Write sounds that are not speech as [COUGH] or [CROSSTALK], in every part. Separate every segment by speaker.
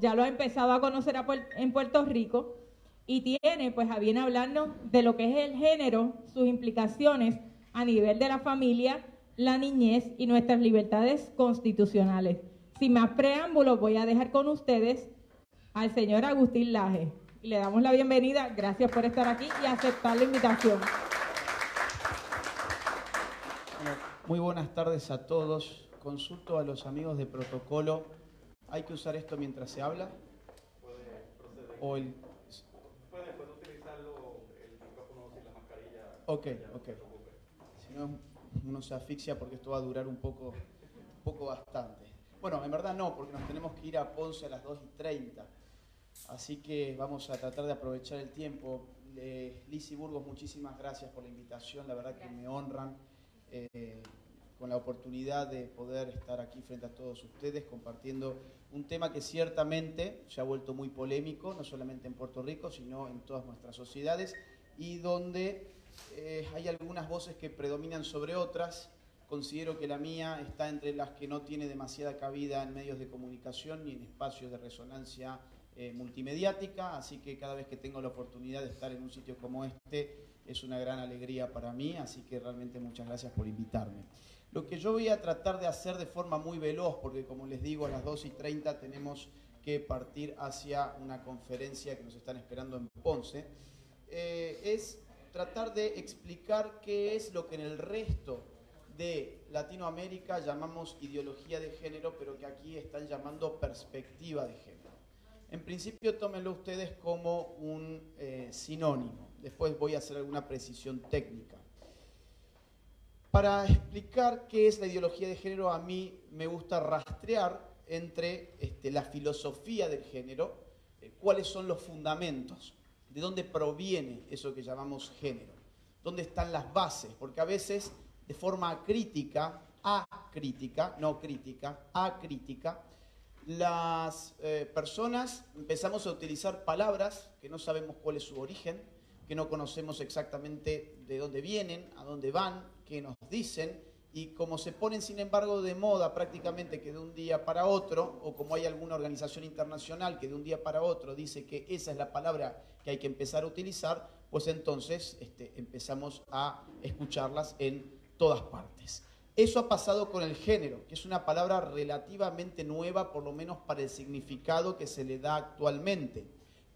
Speaker 1: ya lo ha empezado a conocer en Puerto Rico y tiene pues a bien hablarnos de lo que es el género, sus implicaciones a nivel de la familia, la niñez y nuestras libertades constitucionales. Sin más preámbulos, voy a dejar con ustedes al señor Agustín Laje. Y le damos la bienvenida. Gracias por estar aquí y aceptar la invitación.
Speaker 2: Muy buenas tardes a todos. Consulto a los amigos de protocolo. ¿Hay que usar esto mientras se habla? Puede proceder. O el... Puede, puede utilizarlo el micrófono sin la mascarilla. Ok, ok. Si no, uno se asfixia porque esto va a durar un poco, un poco bastante. Bueno, en verdad no, porque nos tenemos que ir a Ponce a las 2 y 30. Así que vamos a tratar de aprovechar el tiempo. Eh, Lizy Burgos, muchísimas gracias por la invitación. La verdad que me honran. Eh, con la oportunidad de poder estar aquí frente a todos ustedes compartiendo un tema que ciertamente se ha vuelto muy polémico, no solamente en Puerto Rico, sino en todas nuestras sociedades, y donde eh, hay algunas voces que predominan sobre otras. Considero que la mía está entre las que no tiene demasiada cabida en medios de comunicación ni en espacios de resonancia eh, multimediática, así que cada vez que tengo la oportunidad de estar en un sitio como este es una gran alegría para mí, así que realmente muchas gracias por invitarme. Lo que yo voy a tratar de hacer de forma muy veloz, porque como les digo, a las 2 y 30 tenemos que partir hacia una conferencia que nos están esperando en Ponce, eh, es tratar de explicar qué es lo que en el resto de Latinoamérica llamamos ideología de género, pero que aquí están llamando perspectiva de género. En principio tómenlo ustedes como un eh, sinónimo, después voy a hacer alguna precisión técnica. Para explicar qué es la ideología de género, a mí me gusta rastrear entre este, la filosofía del género, eh, cuáles son los fundamentos, de dónde proviene eso que llamamos género, dónde están las bases, porque a veces de forma crítica, acrítica, no crítica, acrítica, las eh, personas empezamos a utilizar palabras que no sabemos cuál es su origen, que no conocemos exactamente de dónde vienen, a dónde van, qué nos dicen, y como se ponen sin embargo de moda prácticamente que de un día para otro, o como hay alguna organización internacional que de un día para otro dice que esa es la palabra que hay que empezar a utilizar, pues entonces este, empezamos a escucharlas en todas partes. Eso ha pasado con el género, que es una palabra relativamente nueva, por lo menos para el significado que se le da actualmente.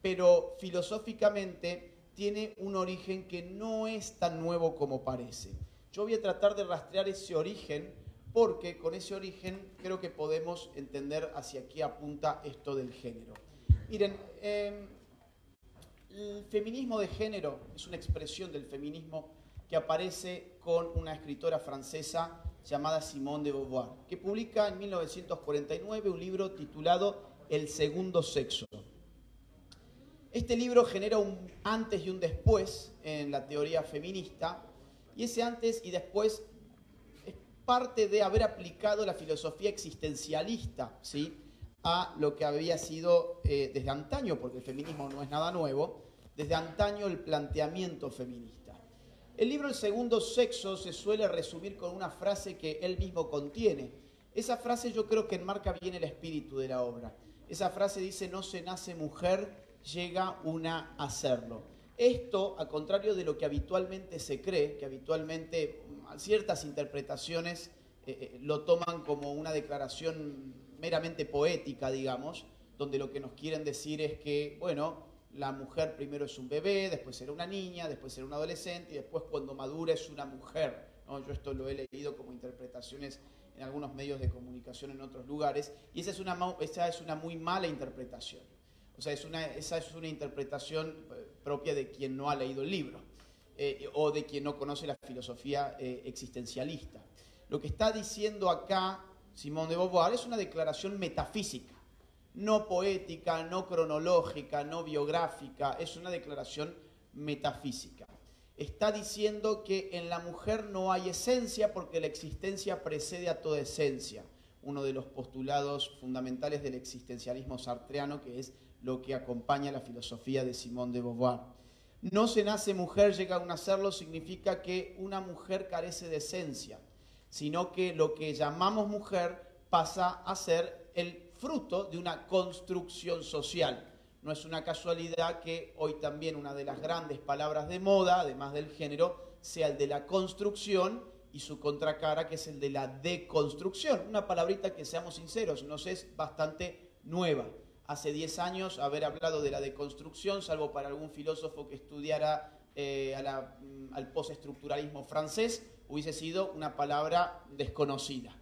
Speaker 2: Pero filosóficamente tiene un origen que no es tan nuevo como parece. Yo voy a tratar de rastrear ese origen porque con ese origen creo que podemos entender hacia qué apunta esto del género. Miren, em, el feminismo de género es una expresión del feminismo que aparece con una escritora francesa llamada Simone de Beauvoir, que publica en 1949 un libro titulado El segundo sexo. Este libro genera un antes y un después en la teoría feminista, y ese antes y después es parte de haber aplicado la filosofía existencialista ¿sí? a lo que había sido eh, desde antaño, porque el feminismo no es nada nuevo, desde antaño el planteamiento feminista. El libro El segundo sexo se suele resumir con una frase que él mismo contiene. Esa frase yo creo que enmarca bien el espíritu de la obra. Esa frase dice, no se nace mujer, llega una a hacerlo. Esto, a contrario de lo que habitualmente se cree, que habitualmente mm, ciertas interpretaciones eh, eh, lo toman como una declaración meramente poética, digamos, donde lo que nos quieren decir es que, bueno, la mujer primero es un bebé, después será una niña, después será un adolescente y después cuando madura es una mujer. Yo esto lo he leído como interpretaciones en algunos medios de comunicación en otros lugares y esa es una, esa es una muy mala interpretación. O sea, esa es una interpretación eh, propia de quien no ha leído el libro eh, o de quien no conoce la filosofía eh, existencialista. Lo que está diciendo acá Simón de Beauvoir es una declaración metafísica, no poética, no cronológica, no biográfica, es una declaración metafísica. Está diciendo que en la mujer no hay esencia porque la existencia precede a toda esencia, uno de los postulados fundamentales del existencialismo sartreano que es lo que acompaña la filosofía de Simón de Beauvoir. No se nace mujer, llega a nacerlo, significa que una mujer carece de esencia, sino que lo que llamamos mujer pasa a ser el fruto de una construcción social. No es una casualidad que hoy también una de las grandes palabras de moda, además del género, sea el de la construcción y su contracara que es el de la deconstrucción. Una palabrita que, seamos sinceros, nos es bastante nueva. Hace 10 años haber hablado de la deconstrucción, salvo para algún filósofo que estudiara eh, mm, al postestructuralismo francés, hubiese sido una palabra desconocida.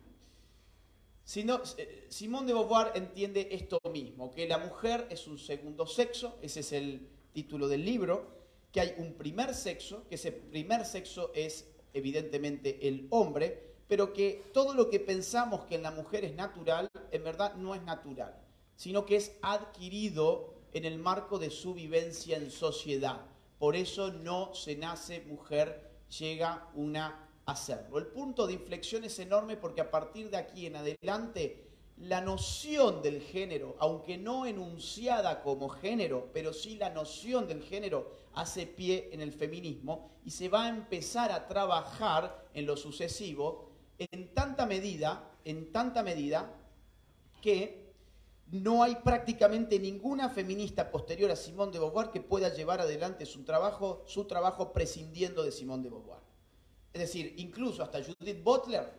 Speaker 2: Eh, Simón de Beauvoir entiende esto mismo, que la mujer es un segundo sexo, ese es el título del libro, que hay un primer sexo, que ese primer sexo es evidentemente el hombre, pero que todo lo que pensamos que en la mujer es natural, en verdad no es natural, sino que es adquirido en el marco de su vivencia en sociedad. Por eso no se nace mujer, llega una a hacerlo. El punto de inflexión es enorme porque a partir de aquí en adelante la noción del género, aunque no enunciada como género, pero sí la noción del género hace pie en el feminismo y se va a empezar a trabajar en lo sucesivo en tanta medida, en tanta medida que no hay prácticamente ninguna feminista posterior a Simone de Beauvoir que pueda llevar adelante su trabajo, su trabajo prescindiendo de Simone de Beauvoir. Es decir, incluso hasta Judith Butler,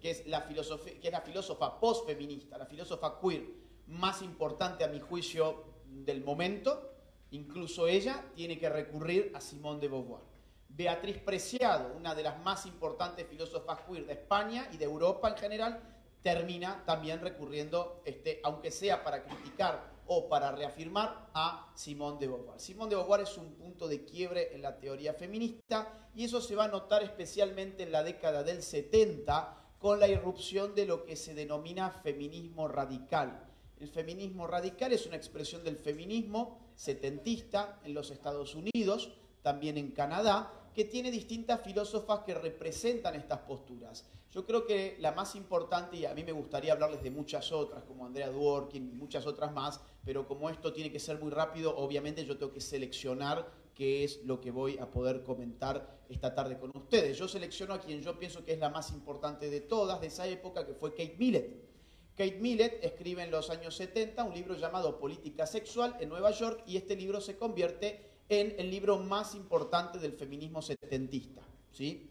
Speaker 2: que es la, filósofa postfeminista, la filósofa queer más importante a mi juicio del momento, incluso ella tiene que recurrir a Simone de Beauvoir. Beatriz Preciado, una de las más importantes filósofas queer de España y de Europa en general, termina también recurriendo, este, aunque sea para criticar o para reafirmar, a Simone de Beauvoir. Simone de Beauvoir es un punto de quiebre en la teoría feminista y eso se va a notar especialmente en la década del 70 con la irrupción de lo que se denomina feminismo radical. El feminismo radical es una expresión del feminismo setentista en los Estados Unidos, también en Canadá, que tiene distintas filósofas que representan estas posturas. Yo creo que la más importante, y a mí me gustaría hablarles de muchas otras, como Andrea Dworkin y muchas otras más, pero como esto tiene que ser muy rápido, obviamente yo tengo que seleccionar qué es lo que voy a poder comentar esta tarde con ustedes. Yo selecciono a quien yo pienso que es la más importante de todas de esa época, que fue Kate Millett. Kate Millett escribe en los años 70 un libro llamado Política Sexual en Nueva York y este libro se convierte en el libro más importante del feminismo setentista. ¿sí?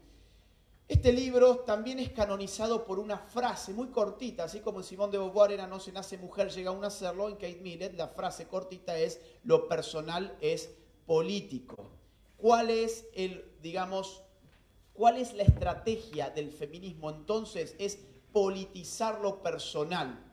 Speaker 2: Este libro también es canonizado por una frase muy cortita, así como en Simón de Beauvoir era no se nace mujer, llega a un hacerlo, en Kate Millett la frase cortita es lo personal es político. ¿Cuál es el, digamos, cuál es la estrategia del feminismo entonces? Es politizar lo personal.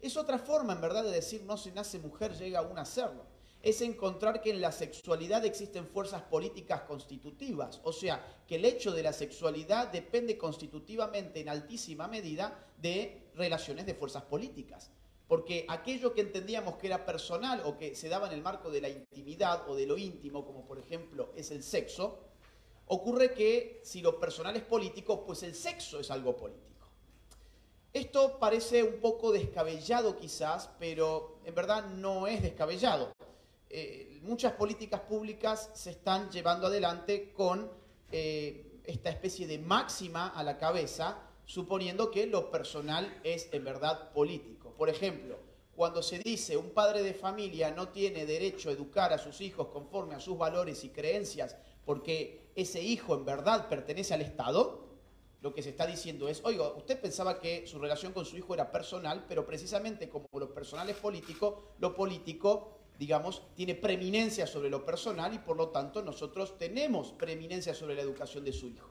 Speaker 2: Es otra forma, en verdad, de decir no se nace mujer, llega a un hacerlo es encontrar que en la sexualidad existen fuerzas políticas constitutivas, o sea, que el hecho de la sexualidad depende constitutivamente en altísima medida de relaciones de fuerzas políticas. Porque aquello que entendíamos que era personal o que se daba en el marco de la intimidad o de lo íntimo, como por ejemplo es el sexo, ocurre que si lo personal es político, pues el sexo es algo político. Esto parece un poco descabellado quizás, pero en verdad no es descabellado. Eh, muchas políticas públicas se están llevando adelante con eh, esta especie de máxima a la cabeza, suponiendo que lo personal es en verdad político. Por ejemplo, cuando se dice un padre de familia no tiene derecho a educar a sus hijos conforme a sus valores y creencias porque ese hijo en verdad pertenece al Estado, lo que se está diciendo es, oiga, usted pensaba que su relación con su hijo era personal, pero precisamente como lo personal es político, lo político digamos, tiene preeminencia sobre lo personal y por lo tanto nosotros tenemos preeminencia sobre la educación de su hijo.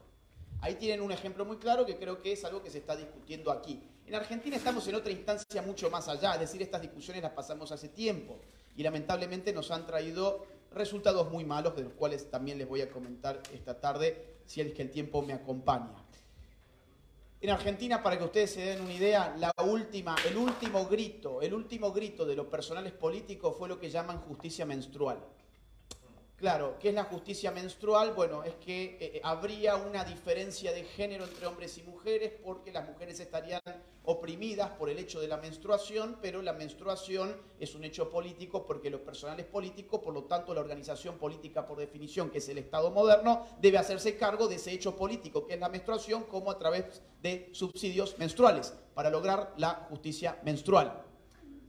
Speaker 2: Ahí tienen un ejemplo muy claro que creo que es algo que se está discutiendo aquí. En Argentina estamos en otra instancia mucho más allá, es decir, estas discusiones las pasamos hace tiempo y lamentablemente nos han traído resultados muy malos, de los cuales también les voy a comentar esta tarde, si es que el tiempo me acompaña. En Argentina, para que ustedes se den una idea, la última, el último grito, el último grito de los personales políticos fue lo que llaman justicia menstrual. Claro, ¿qué es la justicia menstrual? Bueno, es que eh, eh, habría una diferencia de género entre hombres y mujeres porque las mujeres estarían oprimidas por el hecho de la menstruación, pero la menstruación es un hecho político porque los personales políticos, por lo tanto la organización política por definición, que es el Estado moderno, debe hacerse cargo de ese hecho político, que es la menstruación, como a través de subsidios menstruales, para lograr la justicia menstrual.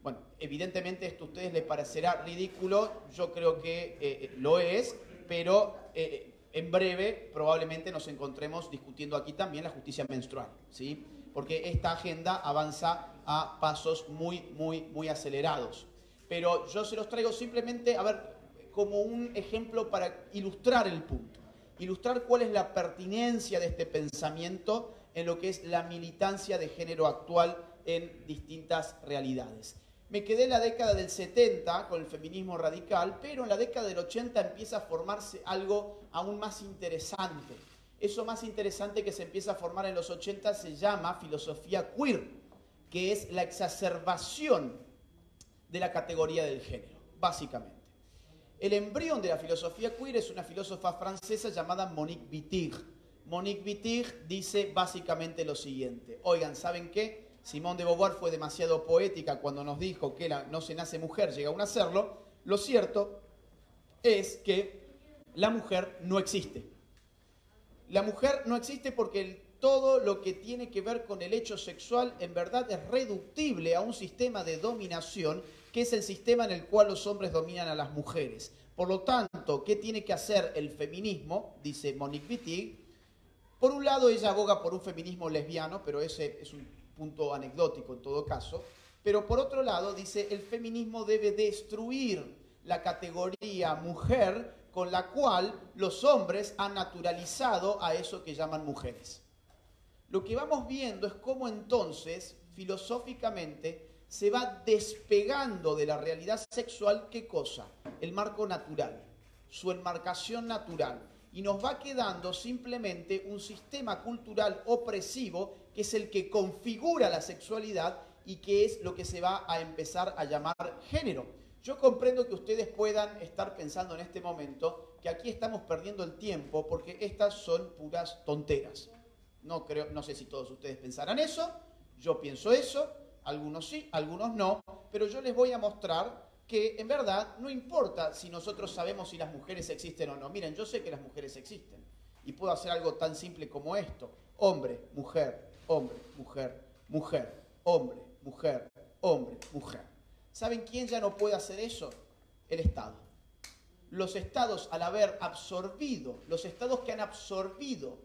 Speaker 2: Bueno, evidentemente esto a ustedes les parecerá ridículo, yo creo que eh, lo es, pero eh, en breve probablemente nos encontremos discutiendo aquí también la justicia menstrual, ¿sí? Porque esta agenda avanza a pasos muy, muy, muy acelerados. Pero yo se los traigo simplemente, a ver, como un ejemplo para ilustrar el punto, ilustrar cuál es la pertinencia de este pensamiento en lo que es la militancia de género actual en distintas realidades. Me quedé en la década del 70 con el feminismo radical, pero en la década del 80 empieza a formarse algo aún más interesante. Eso más interesante que se empieza a formar en los 80 se llama filosofía queer, que es la exacerbación de la categoría del género, básicamente. El embrión de la filosofía queer es una filósofa francesa llamada Monique Wittig. Monique Wittig dice básicamente lo siguiente. Oigan, ¿saben qué? Simón de Beauvoir fue demasiado poética cuando nos dijo que la, no se nace mujer, llega a hacerlo. Lo cierto es que la mujer no existe. La mujer no existe porque todo lo que tiene que ver con el hecho sexual en verdad es reductible a un sistema de dominación que es el sistema en el cual los hombres dominan a las mujeres. Por lo tanto, ¿qué tiene que hacer el feminismo? Dice Monique Wittig. Por un lado, ella aboga por un feminismo lesbiano, pero ese es un punto anecdótico en todo caso. Pero por otro lado, dice, el feminismo debe destruir la categoría mujer con la cual los hombres han naturalizado a eso que llaman mujeres. Lo que vamos viendo es cómo entonces, filosóficamente, se va despegando de la realidad sexual, ¿qué cosa? El marco natural, su enmarcación natural. Y nos va quedando simplemente un sistema cultural opresivo que es el que configura la sexualidad y que es lo que se va a empezar a llamar género. Yo comprendo que ustedes puedan estar pensando en este momento que aquí estamos perdiendo el tiempo porque estas son puras tonteras. No, creo, no sé si todos ustedes pensarán eso, yo pienso eso, algunos sí, algunos no, pero yo les voy a mostrar que en verdad no importa si nosotros sabemos si las mujeres existen o no. Miren, yo sé que las mujeres existen y puedo hacer algo tan simple como esto. Hombre, mujer, hombre, mujer, mujer, hombre, mujer, hombre, mujer. ¿Saben quién ya no puede hacer eso? El Estado. Los estados al haber absorbido, los estados que han absorbido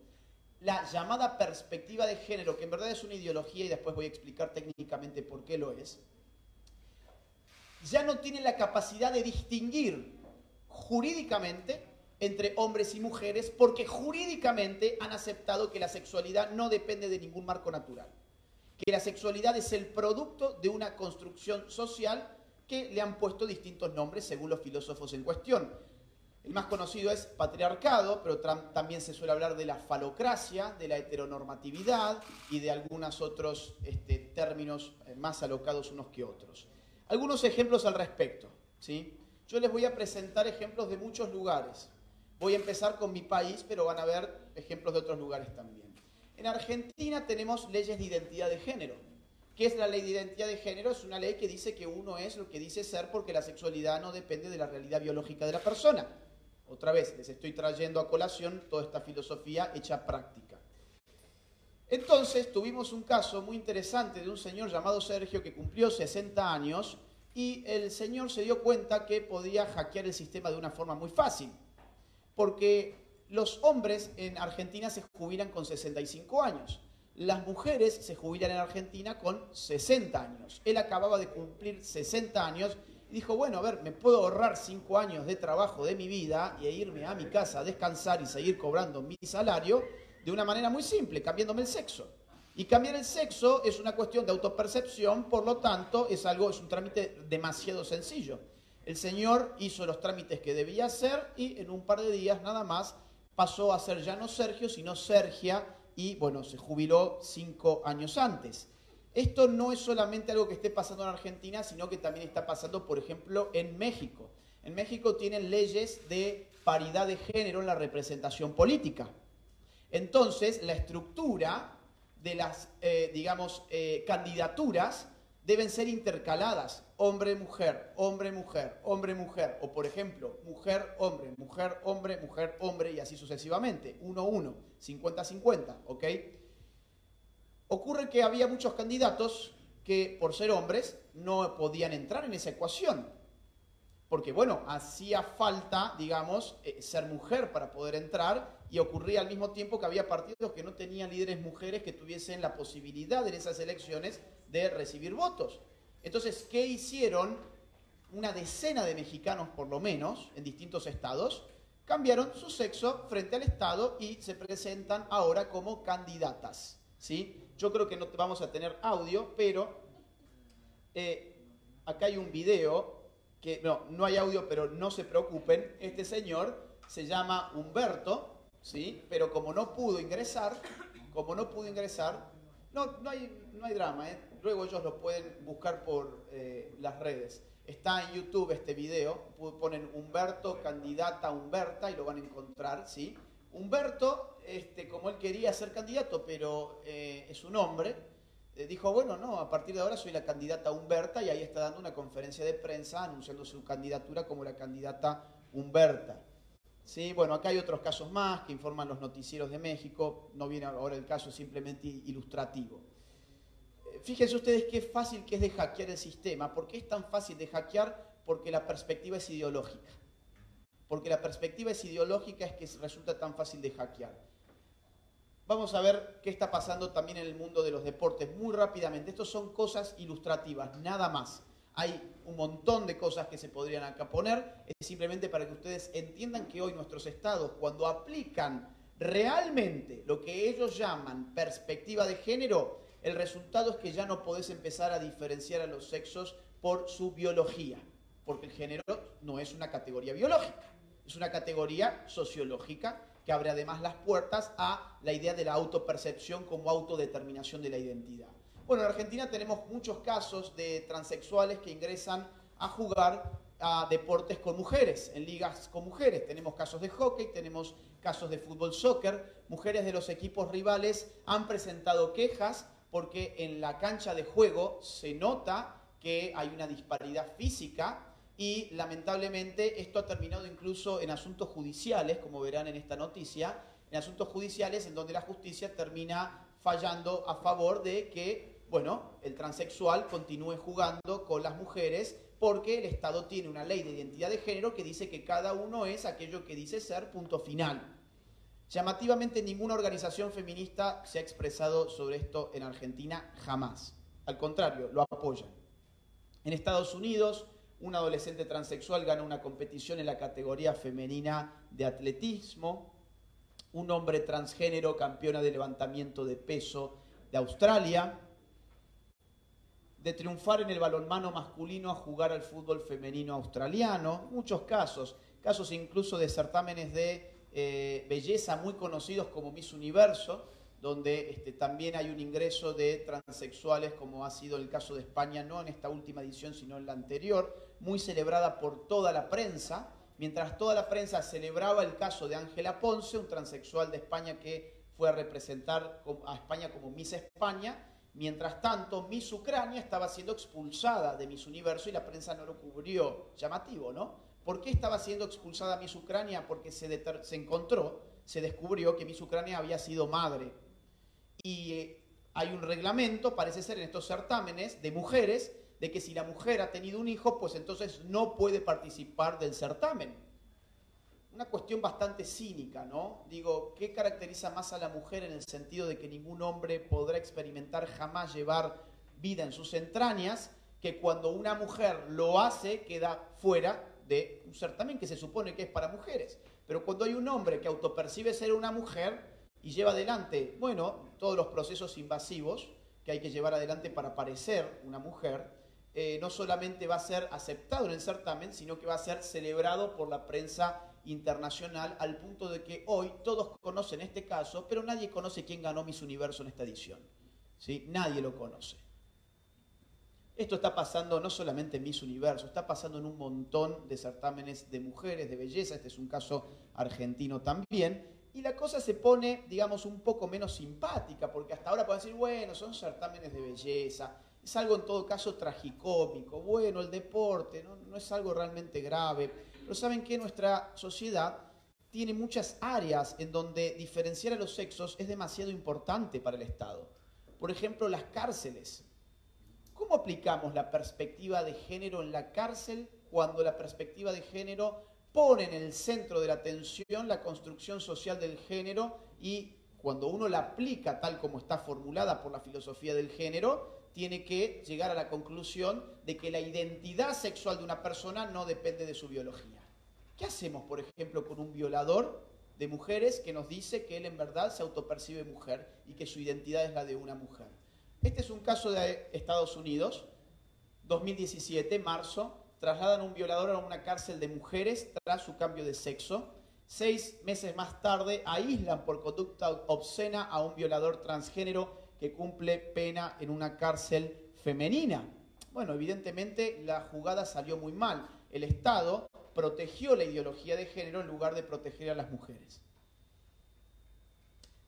Speaker 2: la llamada perspectiva de género, que en verdad es una ideología y después voy a explicar técnicamente por qué lo es, ya no tienen la capacidad de distinguir jurídicamente entre hombres y mujeres porque jurídicamente han aceptado que la sexualidad no depende de ningún marco natural, que la sexualidad es el producto de una construcción social que le han puesto distintos nombres según los filósofos en cuestión. El más conocido es patriarcado, pero también se suele hablar de la falocracia, de la heteronormatividad y de algunos otros este, términos eh, más alocados unos que otros. Algunos ejemplos al respecto. ¿sí? Yo les voy a presentar ejemplos de muchos lugares. Voy a empezar con mi país, pero van a ver ejemplos de otros lugares también. En Argentina tenemos leyes de identidad de género. ¿Qué es la ley de identidad de género? Es una ley que dice que uno es lo que dice ser porque la sexualidad no depende de la realidad biológica de la persona. Otra vez, les estoy trayendo a colación toda esta filosofía hecha práctica. Entonces tuvimos un caso muy interesante de un señor llamado Sergio que cumplió 60 años y el señor se dio cuenta que podía hackear el sistema de una forma muy fácil, porque los hombres en Argentina se jubilan con 65 años, las mujeres se jubilan en Argentina con 60 años. Él acababa de cumplir 60 años y dijo, bueno, a ver, me puedo ahorrar cinco años de trabajo de mi vida y irme a mi casa a descansar y seguir cobrando mi salario de una manera muy simple, cambiándome el sexo. Y cambiar el sexo es una cuestión de autopercepción, por lo tanto, es algo, es un trámite demasiado sencillo. El señor hizo los trámites que debía hacer y en un par de días nada más pasó a ser ya no Sergio, sino Sergia y bueno, se jubiló cinco años antes. Esto no es solamente algo que esté pasando en Argentina, sino que también está pasando, por ejemplo, en México. En México tienen leyes de paridad de género en la representación política. Entonces, la estructura de las, eh, digamos, eh, candidaturas deben ser intercaladas, hombre-mujer, hombre-mujer, hombre-mujer, o por ejemplo, mujer-hombre, mujer-hombre, mujer-hombre, y así sucesivamente, 1-1, 50-50, ¿ok? Ocurre que había muchos candidatos que por ser hombres no podían entrar en esa ecuación. Porque bueno, hacía falta, digamos, eh, ser mujer para poder entrar y ocurría al mismo tiempo que había partidos que no tenían líderes mujeres que tuviesen la posibilidad en esas elecciones de recibir votos. Entonces, ¿qué hicieron? Una decena de mexicanos, por lo menos, en distintos estados, cambiaron su sexo frente al Estado y se presentan ahora como candidatas. ¿sí? Yo creo que no vamos a tener audio, pero eh, acá hay un video que no, no hay audio, pero no se preocupen. Este señor se llama Humberto, ¿sí? Pero como no pudo ingresar, como no pudo ingresar, no, no, hay, no hay drama, ¿eh? Luego ellos lo pueden buscar por eh, las redes. Está en YouTube este video, ponen Humberto, candidata Humberta y lo van a encontrar, ¿sí? Humberto, este, como él quería ser candidato, pero eh, es un hombre, eh, dijo, bueno, no, a partir de ahora soy la candidata Humberta y ahí está dando una conferencia de prensa anunciando su candidatura como la candidata Humberta. Sí, bueno, acá hay otros casos más que informan los noticieros de México, no viene ahora el caso, simplemente ilustrativo. Fíjense ustedes qué fácil que es de hackear el sistema. ¿Por qué es tan fácil de hackear? Porque la perspectiva es ideológica. Porque la perspectiva es ideológica es que resulta tan fácil de hackear. Vamos a ver qué está pasando también en el mundo de los deportes muy rápidamente. Estos son cosas ilustrativas, nada más. Hay un montón de cosas que se podrían acá poner. Es simplemente para que ustedes entiendan que hoy nuestros estados, cuando aplican realmente lo que ellos llaman perspectiva de género, el resultado es que ya no podés empezar a diferenciar a los sexos por su biología, porque el género no es una categoría biológica, es una categoría sociológica que abre además las puertas a la idea de la autopercepción como autodeterminación de la identidad. Bueno, en Argentina tenemos muchos casos de transexuales que ingresan a jugar a deportes con mujeres, en ligas con mujeres. Tenemos casos de hockey, tenemos casos de fútbol soccer. Mujeres de los equipos rivales han presentado quejas porque en la cancha de juego se nota que hay una disparidad física y lamentablemente esto ha terminado incluso en asuntos judiciales, como verán en esta noticia, en asuntos judiciales en donde la justicia termina fallando a favor de que, bueno, el transexual continúe jugando con las mujeres porque el Estado tiene una ley de identidad de género que dice que cada uno es aquello que dice ser punto final. Llamativamente ninguna organización feminista se ha expresado sobre esto en Argentina jamás. Al contrario, lo apoyan. En Estados Unidos, un adolescente transexual gana una competición en la categoría femenina de atletismo, un hombre transgénero campeona de levantamiento de peso de Australia, de triunfar en el balonmano masculino a jugar al fútbol femenino australiano, muchos casos, casos incluso de certámenes de eh, belleza muy conocidos como Miss Universo, donde este, también hay un ingreso de transexuales, como ha sido el caso de España, no en esta última edición, sino en la anterior, muy celebrada por toda la prensa, mientras toda la prensa celebraba el caso de Ángela Ponce, un transexual de España que fue a representar a España como Miss España, mientras tanto Miss Ucrania estaba siendo expulsada de Miss Universo y la prensa no lo cubrió. Llamativo, ¿no? ¿Por qué estaba siendo expulsada Miss Ucrania? Porque se, encontró, se descubrió que Miss Ucrania había sido madre y eh, hay un reglamento, parece ser en estos certámenes, de mujeres, de que si la mujer ha tenido un hijo, pues entonces no puede participar del certamen. Una cuestión bastante cínica, ¿no? Digo, ¿qué caracteriza más a la mujer en el sentido de que ningún hombre podrá experimentar jamás llevar vida en sus entrañas, que cuando una mujer lo hace queda fuera de un certamen que se supone que es para mujeres? Pero cuando hay un hombre que autopercibe ser una mujer, y lleva adelante, bueno, todos los procesos invasivos que hay que llevar adelante para parecer una mujer, eh, no solamente va a ser aceptado en el certamen, sino que va a ser celebrado por la prensa internacional al punto de que hoy todos conocen este caso, pero nadie conoce quién ganó Miss Universo en esta edición. ¿sí? Nadie lo conoce. Esto está pasando no solamente en Miss Universo, está pasando en un montón de certámenes de mujeres, de belleza, este es un caso argentino también, y la cosa se pone, digamos, un poco menos simpática, porque hasta ahora pueden decir, bueno, son certámenes de belleza, es algo en todo caso tragicómico, bueno, el deporte no, es algo realmente grave, pero saben que nuestra sociedad tiene muchas áreas en donde diferenciar a los sexos es demasiado importante para el Estado. Por ejemplo, las cárceles. ¿Cómo aplicamos la perspectiva de género en la cárcel cuando la perspectiva de género pone en el centro de la atención la construcción social del género y cuando uno la aplica tal como está formulada por la filosofía del género, tiene que llegar a la conclusión de que la identidad sexual de una persona no depende de su biología. ¿Qué hacemos, por ejemplo, con un violador de mujeres que nos dice que él en verdad se autopercibe mujer y que su identidad es la de una mujer? Este es un caso de Estados Unidos, 2017, marzo, trasladan a un violador a una cárcel de mujeres tras su cambio de sexo. Seis meses más tarde aíslan por conducta obscena a un violador transgénero que cumple pena en una cárcel femenina. Bueno, evidentemente la jugada salió muy mal. El Estado protegió la ideología de género en lugar de proteger a las mujeres.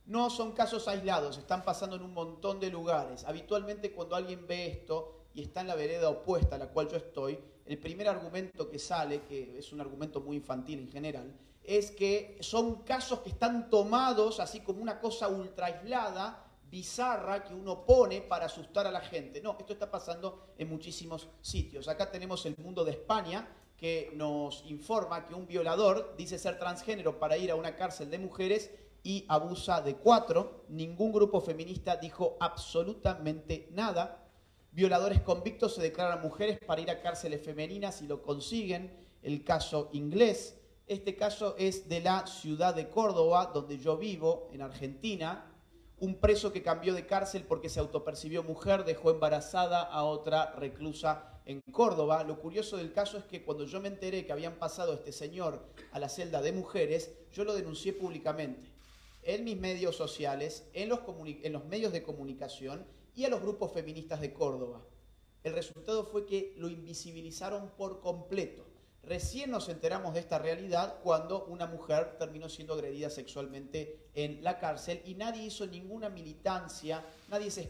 Speaker 2: No son casos aislados, están pasando en un montón de lugares. Habitualmente cuando alguien ve esto y está en la vereda opuesta a la cual yo estoy, el primer argumento que sale, que es un argumento muy infantil en general, es que son casos que están tomados así como una cosa ultra aislada, bizarra, que uno pone para asustar a la gente. No, esto está pasando en muchísimos sitios. Acá tenemos el mundo de España, que nos informa que un violador dice ser transgénero para ir a una cárcel de mujeres y abusa de cuatro. Ningún grupo feminista dijo absolutamente nada. Violadores convictos se declaran mujeres para ir a cárceles femeninas y lo consiguen. El caso inglés. Este caso es de la ciudad de Córdoba, donde yo vivo, en Argentina. Un preso que cambió de cárcel porque se autopercibió mujer dejó embarazada a otra reclusa en Córdoba. Lo curioso del caso es que cuando yo me enteré que habían pasado este señor a la celda de mujeres, yo lo denuncié públicamente en mis medios sociales, en los, medios de comunicación y a los grupos feministas de Córdoba. El resultado fue que lo invisibilizaron por completo. Recién nos enteramos de esta realidad cuando una mujer terminó siendo agredida sexualmente en la cárcel y nadie hizo ninguna militancia, nadie se,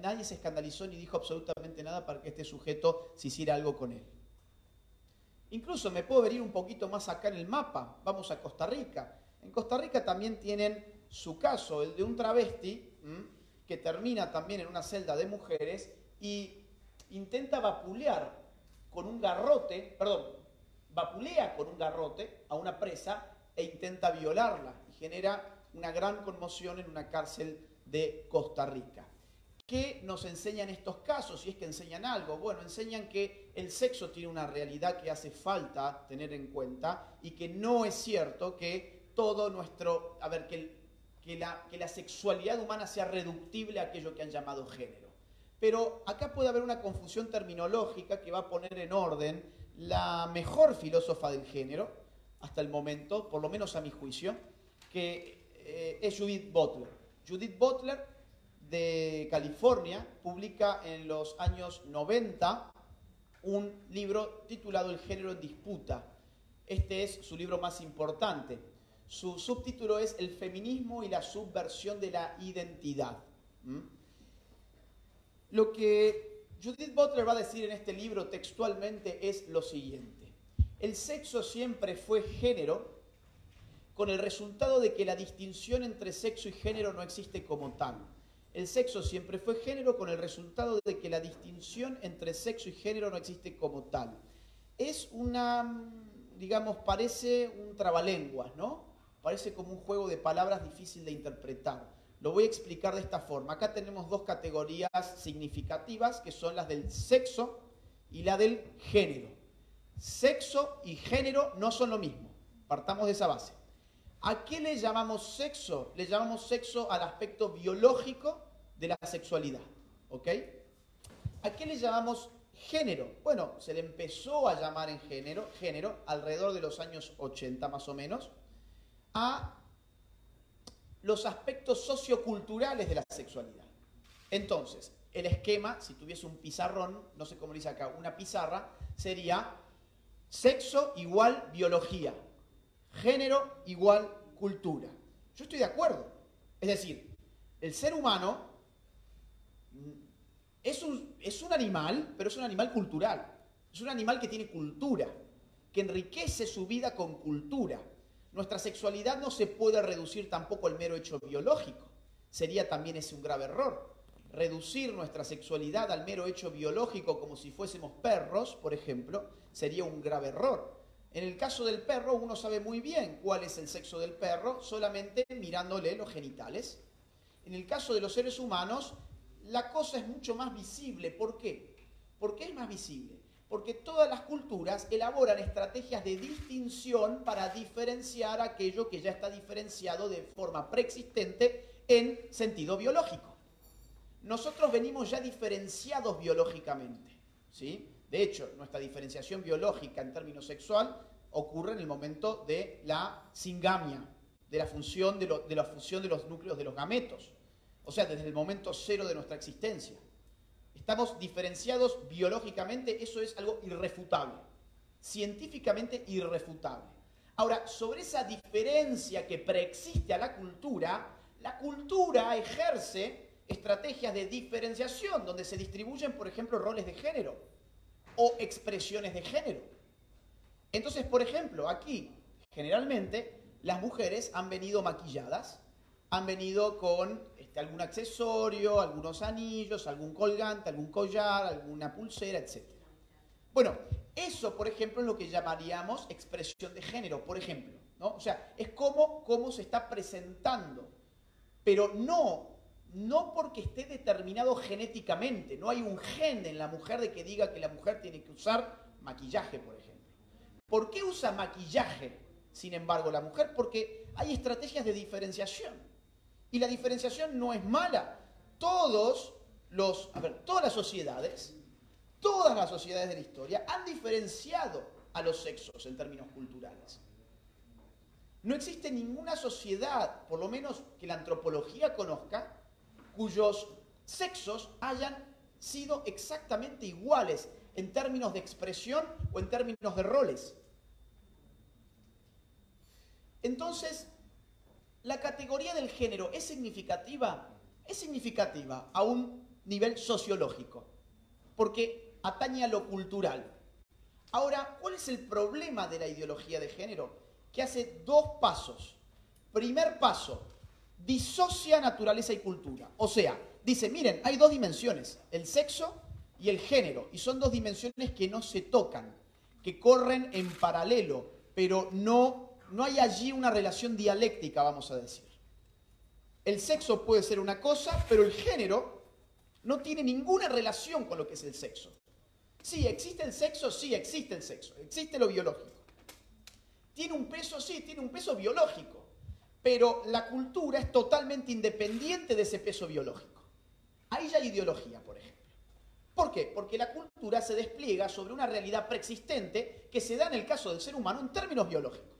Speaker 2: nadie se escandalizó ni dijo absolutamente nada para que este sujeto se hiciera algo con él. Incluso me puedo venir un poquito más acá en el mapa, vamos a Costa Rica. En Costa Rica también tienen su caso, el de un travesti que termina también en una celda de mujeres y intenta vapulear con un garrote, perdón, vapulea con un garrote a una presa e intenta violarla y genera una gran conmoción en una cárcel de Costa Rica. ¿Qué nos enseñan estos casos? Si es que enseñan algo. Bueno, enseñan que el sexo tiene una realidad que hace falta tener en cuenta y que no es cierto que todo nuestro, a ver, que que la, sexualidad humana sea reductible a aquello que han llamado género. Pero acá puede haber una confusión terminológica que va a poner en orden la mejor filósofa del género, hasta el momento, por lo menos a mi juicio, que eh, es Judith Butler. Judith Butler de California publica en los años 90 un libro titulado El género en disputa. Este es su libro más importante. Su subtítulo es El feminismo y la subversión de la identidad. ¿Mm? Lo que Judith Butler va a decir en este libro textualmente es lo siguiente. El sexo siempre fue género con el resultado de que la distinción entre sexo y género no existe como tal. El sexo siempre fue género con el resultado de que la distinción entre sexo y género no existe como tal. Es una, digamos, parece un trabalenguas, ¿no? Parece como un juego de palabras difícil de interpretar. Lo voy a explicar de esta forma. Acá tenemos dos categorías significativas que son las del sexo y la del género. Sexo y género no son lo mismo. Partamos de esa base. ¿A qué le llamamos sexo? Le llamamos sexo al aspecto biológico de la sexualidad. ¿Ok? ¿A qué le llamamos género? Bueno, se le empezó a llamar en género, género alrededor de los años 80 más o menos a los aspectos socioculturales de la sexualidad. Entonces, el esquema, si tuviese un pizarrón, no sé cómo dice acá, una pizarra, sería sexo igual biología, género igual cultura. Yo estoy de acuerdo. Es decir, el ser humano es un, es un animal, pero es un animal cultural. Es un animal que tiene cultura, que enriquece su vida con cultura. Nuestra sexualidad no se puede reducir tampoco al mero hecho biológico. Sería también ese un grave error. reducir nuestra sexualidad al mero hecho biológico como si fuésemos perros, por ejemplo, sería un grave error. En el caso del perro, uno sabe muy bien cuál es el sexo del perro solamente mirándole los genitales. En el caso de los seres humanos, la cosa es mucho más visible. ¿Por qué? ¿Por qué es más visible? Porque todas las culturas elaboran estrategias de distinción para diferenciar aquello que ya está diferenciado de forma preexistente en sentido biológico. Nosotros venimos ya diferenciados biológicamente, ¿sí? De hecho, nuestra diferenciación biológica en términos sexual ocurre en el momento de la singamia, de la, función de, de la fusión de los núcleos de los gametos. O sea, desde el momento cero de nuestra existencia. Estamos diferenciados biológicamente, eso es algo irrefutable, científicamente irrefutable. Ahora, sobre esa diferencia que preexiste a la cultura, la cultura ejerce estrategias de diferenciación donde se distribuyen, por ejemplo, roles de género o expresiones de género. Entonces, por ejemplo, aquí, generalmente, las mujeres han venido maquilladas, han venido con este, algún accesorio, algunos anillos, algún colgante, algún collar, alguna pulsera, etc. Bueno, eso, por ejemplo, es lo que llamaríamos expresión de género, por ejemplo. ¿no? O sea, es como cómo se está presentando, pero no no porque esté determinado genéticamente, no hay un gen en la mujer de que diga que la mujer tiene que usar maquillaje, por ejemplo. ¿Por qué usa maquillaje, sin embargo, la mujer? Porque hay estrategias de diferenciación. Y la diferenciación no es mala. Todos los, a ver, todas las sociedades, todas las sociedades de la historia han diferenciado a los sexos en términos culturales. No existe ninguna sociedad, por lo menos que la antropología conozca, cuyos sexos hayan sido exactamente iguales en términos de expresión o en términos de roles. Entonces, la categoría del género es significativa, es significativa a un nivel sociológico, porque atañe a lo cultural. Ahora, ¿cuál es el problema de la ideología de género? Que hace dos pasos. Primer paso, disocia naturaleza y cultura. O sea, dice, miren, hay dos dimensiones, el sexo y el género, y son dos dimensiones que no se tocan, que corren en paralelo, pero no, no hay allí una relación dialéctica, vamos a decir. El sexo puede ser una cosa, pero el género no tiene ninguna relación con lo que es el sexo. Sí, existe el sexo, sí, existe el sexo, existe lo biológico. ¿Tiene un peso? Sí, tiene un peso biológico pero la cultura es totalmente independiente de ese peso biológico. Ahí ya hay ideología, por ejemplo. ¿Por qué? Porque la cultura se despliega sobre una realidad preexistente que se da en el caso del ser humano en términos biológicos.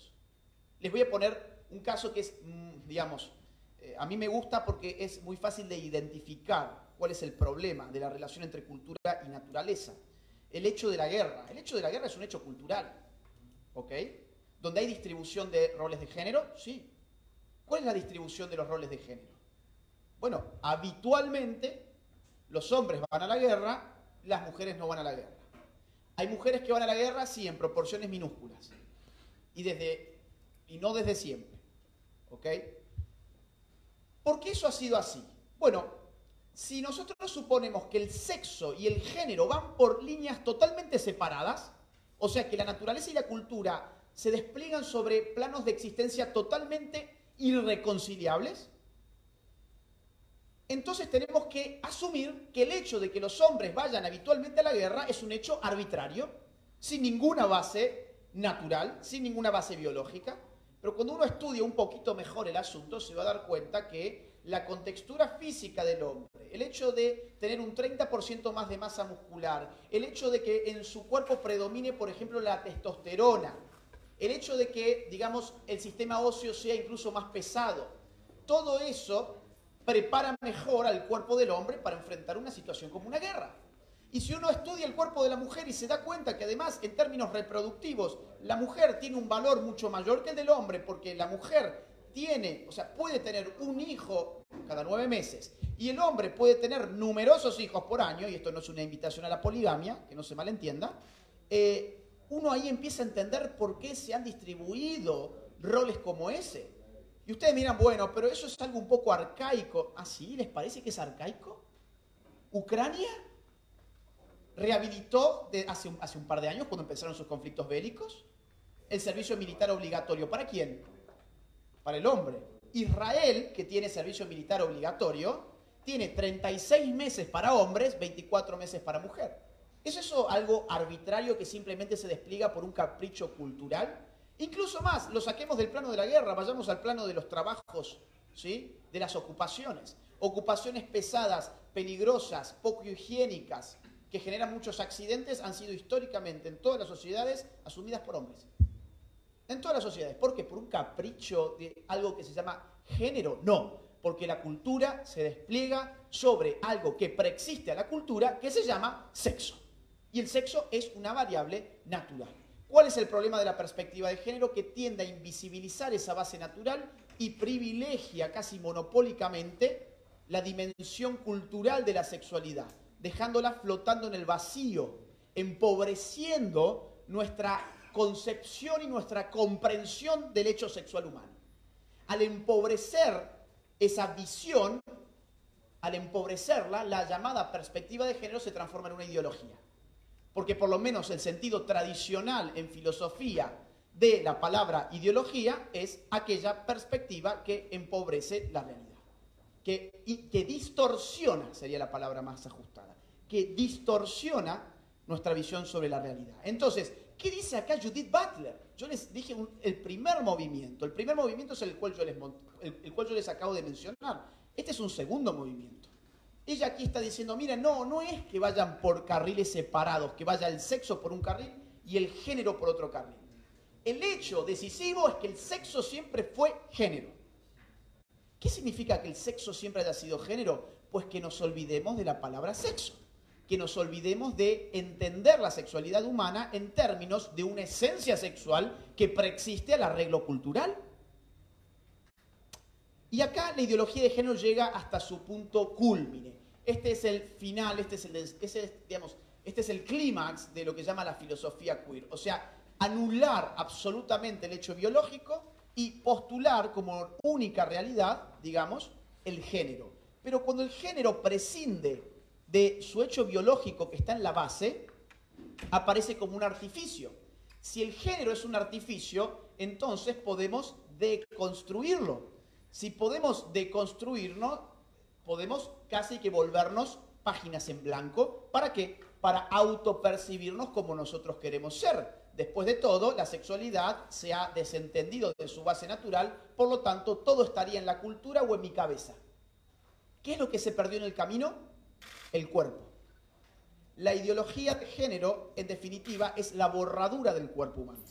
Speaker 2: Les voy a poner un caso que es, mm, digamos, eh, a mí me gusta porque es muy fácil de identificar cuál es el problema de la relación entre cultura y naturaleza. El hecho de la guerra. El hecho de la guerra es un hecho cultural. ¿Ok? Donde hay distribución de roles de género, sí, ¿Cuál es la distribución de los roles de género? Bueno, habitualmente los hombres van a la guerra, las mujeres no van a la guerra. Hay mujeres que van a la guerra, sí, en proporciones minúsculas. Y, desde, y no desde siempre. ¿Ok? ¿Por qué eso ha sido así? Bueno, si nosotros suponemos que el sexo y el género van por líneas totalmente separadas, o sea que la naturaleza y la cultura se despliegan sobre planos de existencia totalmente irreconciliables, entonces tenemos que asumir que el hecho de que los hombres vayan habitualmente a la guerra es un hecho arbitrario, sin ninguna base natural, sin ninguna base biológica. Pero cuando uno estudia un poquito mejor el asunto, se va a dar cuenta que la contextura física del hombre, el hecho de tener un 30% más de masa muscular, el hecho de que en su cuerpo predomine, por ejemplo, la testosterona, el hecho de que, digamos, el sistema óseo sea incluso más pesado, todo eso prepara mejor al cuerpo del hombre para enfrentar una situación como una guerra. Y si uno estudia el cuerpo de la mujer y se da cuenta que además en términos reproductivos la mujer tiene un valor mucho mayor que el del hombre porque la mujer tiene, o sea, puede tener un hijo cada nueve meses y el hombre puede tener numerosos hijos por año, y esto no es una invitación a la poligamia, que no se malentienda, eh, uno ahí empieza a entender por qué se han distribuido roles como ese. Y ustedes miran, bueno, pero eso es algo un poco arcaico. ¿Ah, sí? ¿Les parece que es arcaico? Ucrania rehabilitó hace, un, hace un par de años, cuando empezaron sus conflictos bélicos, el servicio militar obligatorio. ¿Para quién? Para el hombre. Israel, que tiene servicio militar obligatorio, tiene 36 meses para hombres, 24 meses para mujer. ¿Es eso algo arbitrario que simplemente se despliega por un capricho cultural? Incluso más, lo saquemos del plano de la guerra, vayamos al plano de los trabajos, ¿sí? de las ocupaciones. Ocupaciones pesadas, peligrosas, poco higiénicas, que generan muchos accidentes, han sido históricamente en todas las sociedades asumidas por hombres. En todas las sociedades. ¿Por qué? ¿Por un capricho de algo que se llama género? No, porque la cultura se despliega sobre algo que preexiste a la cultura que se llama sexo. Y el sexo es una variable natural. ¿Cuál es el problema de la perspectiva de género? Que tiende a invisibilizar esa base natural y privilegia casi monopólicamente la dimensión cultural de la sexualidad, dejándola flotando en el vacío, empobreciendo nuestra concepción y nuestra comprensión del hecho sexual humano. Al empobrecer esa visión, al empobrecerla, la llamada perspectiva de género se transforma en una ideología porque por lo menos el sentido tradicional en filosofía de la palabra ideología es aquella perspectiva que empobrece la realidad, que, y, que distorsiona, sería la palabra más ajustada, que distorsiona nuestra visión sobre la realidad. Entonces, ¿qué dice acá Judith Butler? Yo les dije el primer movimiento. El primer movimiento es el cual, yo les, el cual yo les acabo de mencionar. Este es un segundo movimiento. Ella aquí está diciendo, mira, no, no es que vayan por carriles separados, que vaya el sexo por un carril y el género por otro carril. El hecho decisivo es que el sexo siempre fue género. ¿Qué significa que el sexo siempre haya sido género? Pues que nos olvidemos de la palabra sexo, que nos olvidemos de entender la sexualidad humana en términos de una esencia sexual que preexiste al arreglo cultural. Y acá la ideología de género llega hasta su punto culmine. Este es el final, este es el, este es el clímax de lo que llama la filosofía queer. O sea, anular absolutamente el hecho biológico y postular como única realidad, digamos, el género. Pero cuando el género prescinde de su hecho biológico que está en la base, aparece como un artificio. Si el género es un artificio, entonces podemos deconstruirlo si podemos deconstruirnos, podemos casi que volvernos páginas en blanco. ¿Para qué? Para autopercibirnos como nosotros queremos ser. Después de todo, la sexualidad se ha desentendido de su base natural, por lo tanto, todo estaría en la cultura o en mi cabeza. ¿Qué es lo que se perdió en el camino? El cuerpo. La ideología de género, en definitiva, es la borradura del cuerpo humano.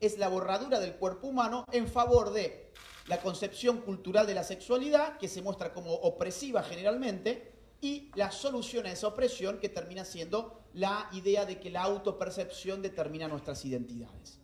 Speaker 2: Es la borradura del cuerpo humano en favor de la concepción cultural de la sexualidad, que se muestra como opresiva generalmente, y la solución a esa opresión, que termina siendo la idea de que la autopercepción determina nuestras identidades.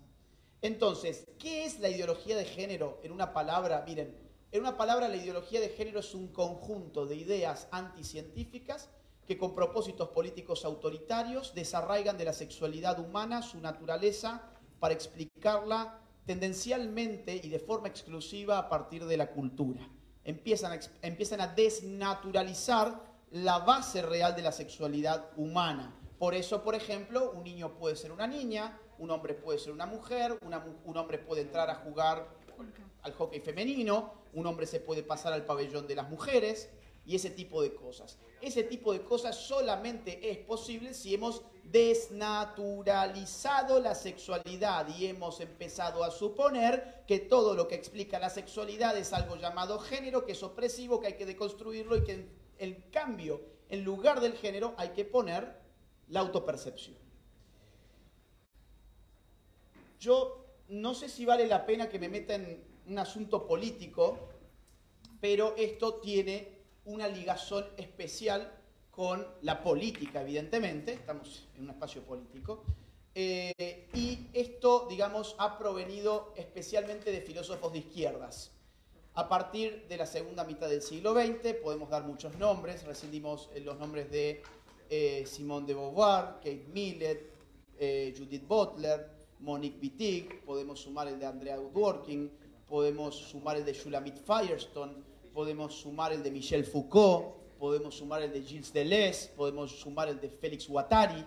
Speaker 2: Entonces, ¿qué es la ideología de género? En una palabra, miren, en una palabra la ideología de género es un conjunto de ideas anticientíficas que con propósitos políticos autoritarios desarraigan de la sexualidad humana su naturaleza para explicarla tendencialmente y de forma exclusiva a partir de la cultura. Empiezan a, empiezan a desnaturalizar la base real de la sexualidad humana. Por eso, por ejemplo, un niño puede ser una niña, un hombre puede ser una mujer, un hombre puede entrar a jugar al hockey femenino, un hombre se puede pasar al pabellón de las mujeres y ese tipo de cosas. Ese tipo de cosas solamente es posible si hemos desnaturalizado la sexualidad y hemos empezado a suponer que todo lo que explica la sexualidad es algo llamado género, que es opresivo, que hay que deconstruirlo y que en cambio, en lugar del género, hay que poner la autopercepción. Yo no sé si vale la pena que me meta en un asunto político, pero esto tiene una ligazón especial con la política, evidentemente, estamos en un espacio político, eh, y esto, digamos, ha provenido especialmente de filósofos de izquierdas. A partir de la segunda mitad del siglo XX podemos dar muchos nombres, recibimos eh, los nombres de eh, Simone de Beauvoir, Kate Millett, Judith Butler, Monique Wittig, podemos sumar el de Andrea Dworkin, podemos sumar el de Shulamit Firestone, podemos sumar el de Michel Foucault, podemos sumar el de Gilles Deleuze, podemos sumar el de Félix Guattari.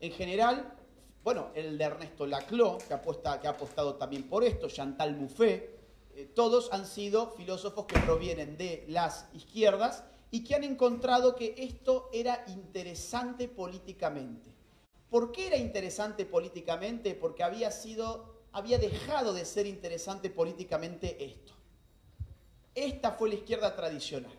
Speaker 2: En general, bueno, el de Ernesto Laclau, que, apuesta, que ha apostado también por esto, Chantal Mouffe, eh, todos han sido filósofos que provienen de las izquierdas y que han encontrado que esto era interesante políticamente. ¿Por qué era interesante políticamente? Porque había sido, había dejado de ser interesante políticamente esto. Esta fue la izquierda tradicional.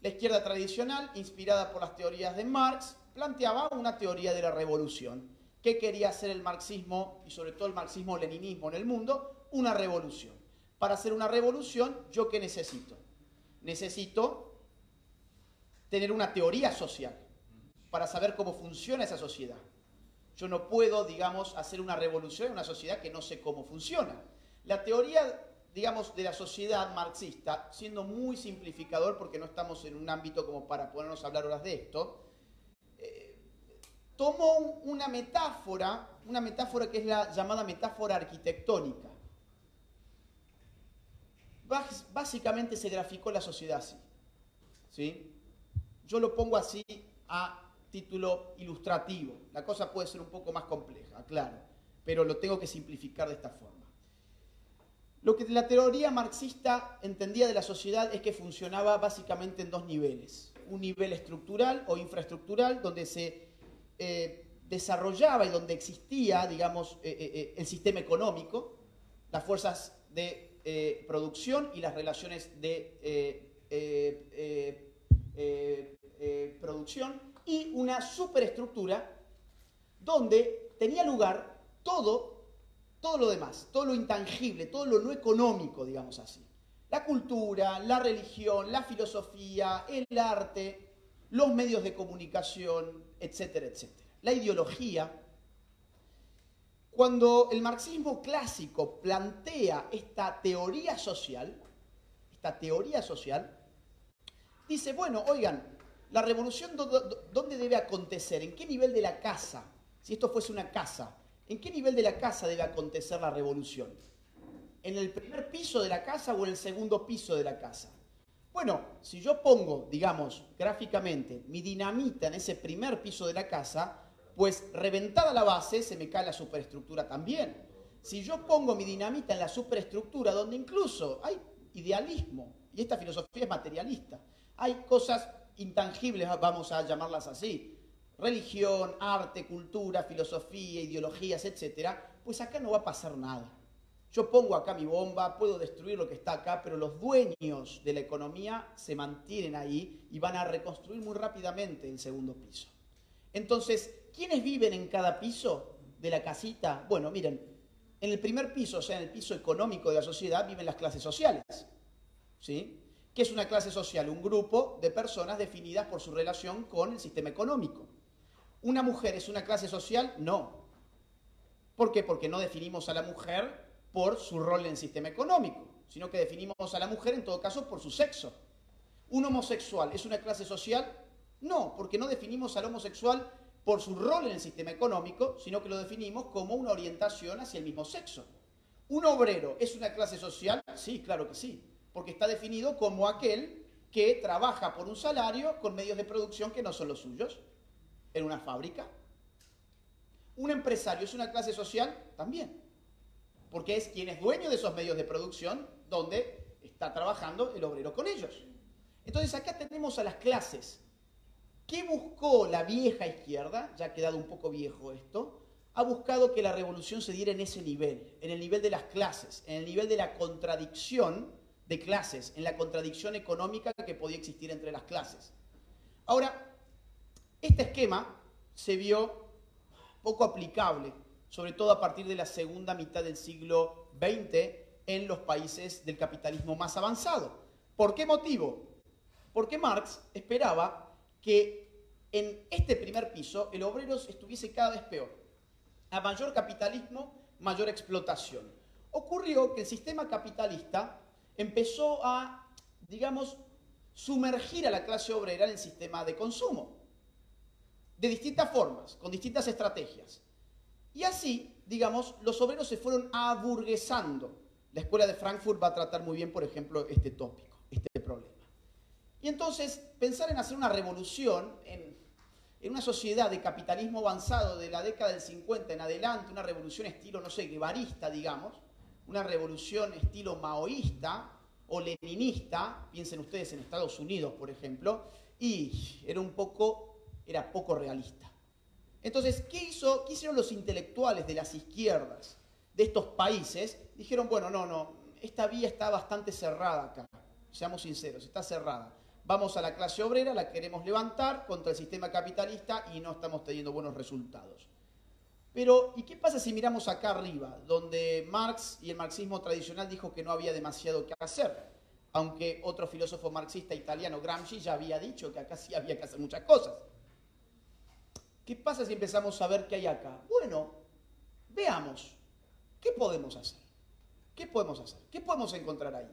Speaker 2: La izquierda tradicional, inspirada por las teorías de Marx, planteaba una teoría de la revolución. ¿Qué quería hacer el marxismo y sobre todo el marxismo-leninismo en el mundo? Una revolución. Para hacer una revolución, ¿yo qué necesito? Necesito tener una teoría social para saber cómo funciona esa sociedad. Yo no puedo, digamos, hacer una revolución en una sociedad que no sé cómo funciona. La teoría digamos, de la sociedad marxista, siendo muy simplificador porque no estamos en un ámbito como para ponernos a hablar horas de esto, eh, tomó una metáfora, una metáfora que es la llamada metáfora arquitectónica. Básicamente se graficó la sociedad así. ¿sí? Yo lo pongo así a título ilustrativo. La cosa puede ser un poco más compleja, claro, pero lo tengo que simplificar de esta forma. Lo que la teoría marxista entendía de la sociedad es que funcionaba básicamente en dos niveles. Un nivel estructural o infraestructural, donde se eh, desarrollaba y donde existía, digamos, eh, eh, el sistema económico, las fuerzas de producción y las relaciones de producción, y una superestructura donde tenía lugar todo todo lo demás, todo lo intangible, todo lo no económico, digamos así. La cultura, la religión, la filosofía, el arte, los medios de comunicación, etcétera, etcétera. La ideología. Cuando el marxismo clásico plantea esta teoría social, esta teoría social, dice, bueno, oigan, la revolución, ¿dónde debe acontecer? ¿En qué nivel de la casa? Si esto fuese una casa, ¿En qué nivel de la casa debe acontecer la revolución? ¿En el primer piso de la casa o en el segundo piso de la casa? Bueno, si yo pongo, digamos, gráficamente, mi dinamita en ese primer piso de la casa, pues reventada la base se me cae la superestructura también. Si yo pongo mi dinamita en la superestructura, donde incluso hay idealismo, y esta filosofía es materialista, hay cosas intangibles, vamos a llamarlas así, religión, arte, cultura, filosofía, ideologías, etcétera, pues acá no va a pasar nada. Yo pongo acá mi bomba, puedo destruir lo que está acá, pero los dueños de la economía se mantienen ahí y van a reconstruir muy rápidamente el segundo piso. Entonces, ¿quiénes viven en cada piso de la casita? Bueno, miren, en el primer piso, o sea, en el piso económico de la sociedad, viven las clases sociales. ¿Sí? ¿Qué es una clase social? Un grupo de personas definidas por su relación con el sistema económico. ¿Una mujer es una clase social? No. ¿Por qué? Porque no definimos a la mujer por su rol en el sistema económico, sino que definimos a la mujer en todo caso por su sexo. ¿Un homosexual es una clase social? No, porque no definimos al homosexual por su rol en el sistema económico, sino que lo definimos como una orientación hacia el mismo sexo. ¿Un obrero es una clase social? Sí, claro que sí, porque está definido como aquel que trabaja por un salario con medios de producción que no son los suyos en una fábrica. Un empresario es una clase social también, porque es quien es dueño de esos medios de producción donde está trabajando el obrero con ellos. Entonces acá tenemos a las clases. ¿Qué buscó la vieja izquierda? Ya ha quedado un poco viejo esto. Ha buscado que la revolución se diera en ese nivel, en el nivel de las clases, en el nivel de la contradicción de clases, en la contradicción económica que podía existir entre las clases. Ahora, este esquema se vio poco aplicable, sobre todo a partir de la segunda mitad del siglo XX en los países del capitalismo más avanzado. ¿Por qué motivo? Porque Marx esperaba que en este primer piso el obrero estuviese cada vez peor. A mayor capitalismo, mayor explotación. Ocurrió que el sistema capitalista empezó a, digamos, sumergir a la clase obrera en el sistema de consumo de distintas formas, con distintas estrategias. Y así, digamos, los obreros se fueron aburguesando. La escuela de Frankfurt va a tratar muy bien, por ejemplo, este tópico, este problema. Y entonces pensar en hacer una revolución en, una sociedad de capitalismo avanzado de la década del 50 en adelante, una revolución estilo, no sé, guevarista, digamos, una revolución estilo maoísta o leninista, piensen ustedes en Estados Unidos, por ejemplo, y era un poco, era poco realista. Entonces, ¿qué, hizo, ¿qué hicieron los intelectuales de las izquierdas de estos países? Dijeron, bueno, no, no, esta vía está bastante cerrada acá, seamos sinceros, está cerrada. Vamos a la clase obrera, la queremos levantar contra el sistema capitalista y no estamos teniendo buenos resultados. Pero, ¿y qué pasa si miramos acá arriba, donde Marx y el marxismo tradicional dijo que no había demasiado que hacer? Aunque otro filósofo marxista italiano, Gramsci, ya había dicho que acá sí había que hacer muchas cosas. ¿Qué pasa si empezamos a ver qué hay acá? Bueno, veamos, ¿qué podemos hacer? ¿Qué podemos hacer? ¿Qué podemos encontrar ahí?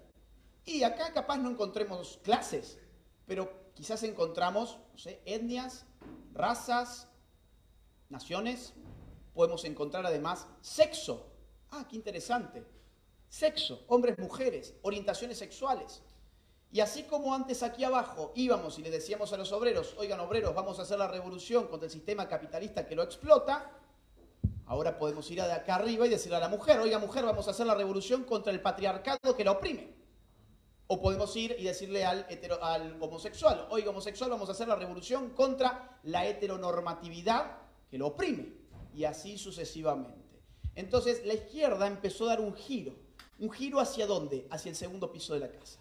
Speaker 2: Y acá capaz no encontremos clases, pero quizás encontramos, no sé, etnias, razas, naciones, podemos encontrar además sexo. Ah, qué interesante. Sexo, hombres, mujeres, orientaciones sexuales. Y así como antes aquí abajo íbamos y le decíamos a los obreros, oigan obreros, vamos a hacer la revolución contra el sistema capitalista que lo explota, ahora podemos ir de acá arriba y decirle a la mujer, oiga mujer, vamos a hacer la revolución contra el patriarcado que la oprime. O podemos ir y decirle al, al homosexual, oiga homosexual, vamos a hacer la revolución contra la heteronormatividad que lo oprime. Y así sucesivamente. Entonces la izquierda empezó a dar un giro. ¿Un giro hacia dónde? Hacia el segundo piso de la casa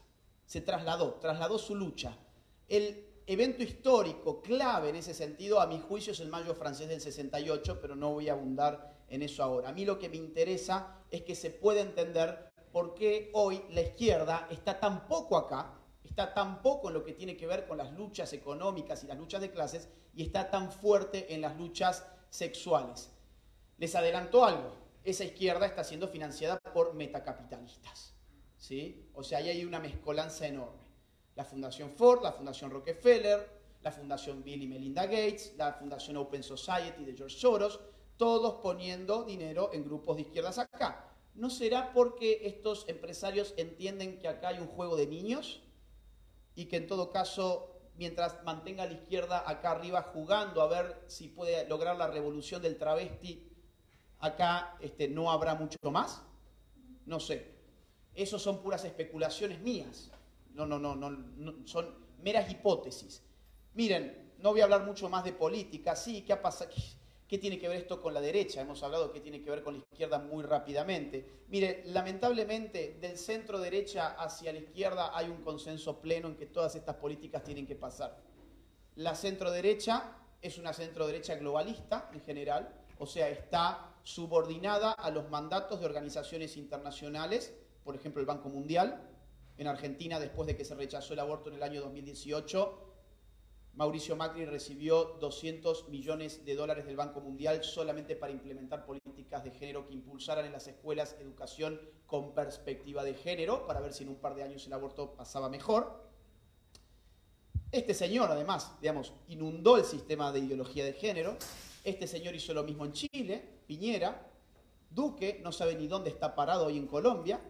Speaker 2: se trasladó, trasladó su lucha. El evento histórico clave en ese sentido, a mi juicio, es el Mayo francés del 68, pero no voy a abundar en eso ahora. A mí lo que me interesa es que se pueda entender por qué hoy la izquierda está tan poco acá, está tan poco en lo que tiene que ver con las luchas económicas y las luchas de clases, y está tan fuerte en las luchas sexuales. Les adelanto algo, esa izquierda está siendo financiada por metacapitalistas. ¿Sí? O sea, ahí hay una mezcolanza enorme. La Fundación Ford, la Fundación Rockefeller, la Fundación Bill y Melinda Gates, la Fundación Open Society de George Soros, todos poniendo dinero en grupos de izquierdas acá. ¿No será porque estos empresarios entienden que acá hay un juego de niños y que en todo caso, mientras mantenga la izquierda acá arriba jugando a ver si puede lograr la revolución del travesti, acá este, no habrá mucho más? No sé. Eso son puras especulaciones mías. No, no, no, no, son meras hipótesis. Miren, no voy a hablar mucho más de política. Sí, ¿qué ha? ¿Qué tiene que ver esto con la derecha? Hemos hablado que tiene que ver con la izquierda muy rápidamente. Mire, lamentablemente del centro derecha hacia la izquierda hay un consenso pleno en que todas estas políticas tienen que pasar. La centro derecha es una centro derecha globalista en general, o sea, está subordinada a los mandatos de organizaciones internacionales por ejemplo, el Banco Mundial. En Argentina, después de que se rechazó el aborto en el año 2018, Mauricio Macri recibió 200 millones de dólares del Banco Mundial solamente para implementar políticas de género que impulsaran en las escuelas educación con perspectiva de género, para ver si en un par de años el aborto pasaba mejor. Este señor, además, digamos, inundó el sistema de ideología de género. Este señor hizo lo mismo en Chile, Piñera. Duque no sabe ni dónde está parado hoy en Colombia.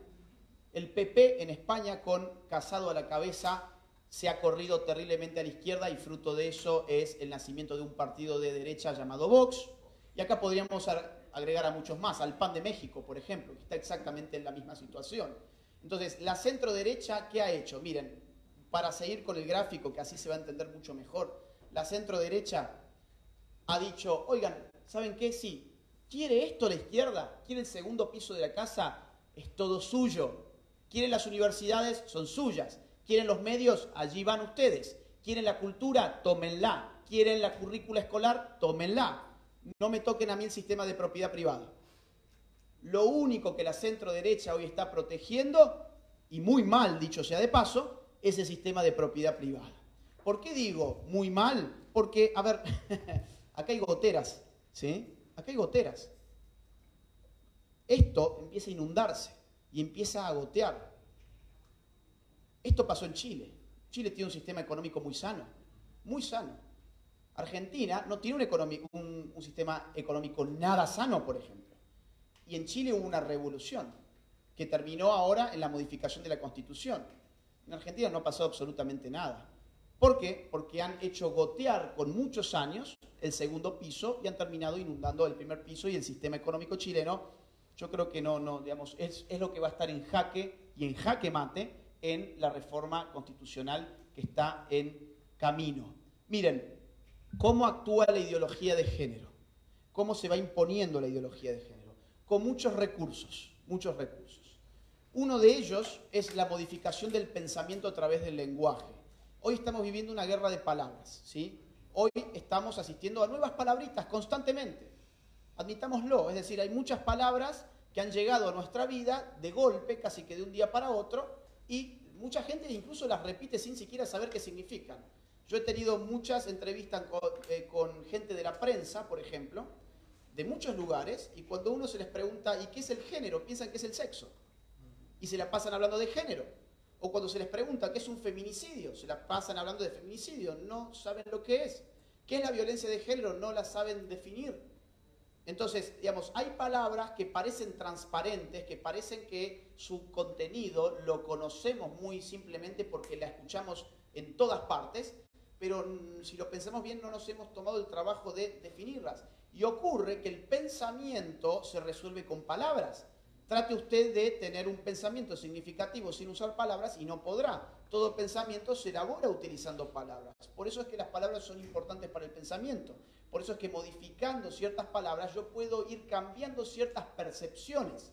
Speaker 2: El PP en España, con Casado a la cabeza, se ha corrido terriblemente a la izquierda y fruto de eso es el nacimiento de un partido de derecha llamado Vox. Y acá podríamos agregar a muchos más, al PAN de México, por ejemplo, que está exactamente en la misma situación. Entonces, la centro derecha, ¿qué ha hecho? Miren, para seguir con el gráfico, que así se va a entender mucho mejor, la centro derecha ha dicho, oigan, ¿saben qué? Sí, ¿quiere esto la izquierda? ¿Quiere el segundo piso de la casa? Es todo suyo. Quieren las universidades, son suyas. Quieren los medios, allí van ustedes. Quieren la cultura, tómenla. Quieren la currícula escolar, tómenla. No me toquen a mí el sistema de propiedad privada. Lo único que la centro derecha hoy está protegiendo, y muy mal dicho sea de paso, es el sistema de propiedad privada. ¿Por qué digo muy mal? Porque, a ver, [LAUGHS] acá hay goteras, ¿sí? Acá hay goteras. Esto empieza a inundarse y empieza a gotear. Esto pasó en Chile. Chile tiene un sistema económico muy sano, muy sano. Argentina no tiene un, un, sistema económico nada sano, por ejemplo. Y en Chile hubo una revolución que terminó ahora en la modificación de la Constitución. En Argentina no pasó absolutamente nada. ¿Por qué? Porque han hecho gotear con muchos años el segundo piso y han terminado inundando el primer piso y el sistema económico chileno. Yo creo que no, no, digamos, es, es lo que va a estar en jaque y en jaque mate en la reforma constitucional que está en camino. Miren, ¿cómo actúa la ideología de género? ¿Cómo se va imponiendo la ideología de género? Con muchos recursos, muchos recursos. Uno de ellos es la modificación del pensamiento a través del lenguaje. Hoy estamos viviendo una guerra de palabras, ¿sí? Hoy estamos asistiendo a nuevas palabritas constantemente. Admitámoslo, es decir, hay muchas palabras que han llegado a nuestra vida de golpe, casi que de un día para otro, y mucha gente incluso las repite sin siquiera saber qué significan. Yo he tenido muchas entrevistas eh, con, gente de la prensa, por ejemplo, de muchos lugares, y cuando uno se les pregunta, ¿y qué es el género? Piensan que es el sexo. Y se la pasan hablando de género. O cuando se les pregunta qué es un feminicidio, se la pasan hablando de feminicidio, no saben lo que es. ¿Qué es la violencia de género? No la saben definir. Entonces, digamos, hay palabras que parecen transparentes, que parecen que su contenido lo conocemos muy simplemente porque la escuchamos en todas partes, pero si lo pensamos bien no nos hemos tomado el trabajo de definirlas. Y ocurre que el pensamiento se resuelve con palabras. Trate usted de tener un pensamiento significativo sin usar palabras y no podrá. Todo pensamiento se elabora utilizando palabras. Por eso es que las palabras son importantes para el pensamiento. Por eso es que modificando ciertas palabras yo puedo ir cambiando ciertas percepciones.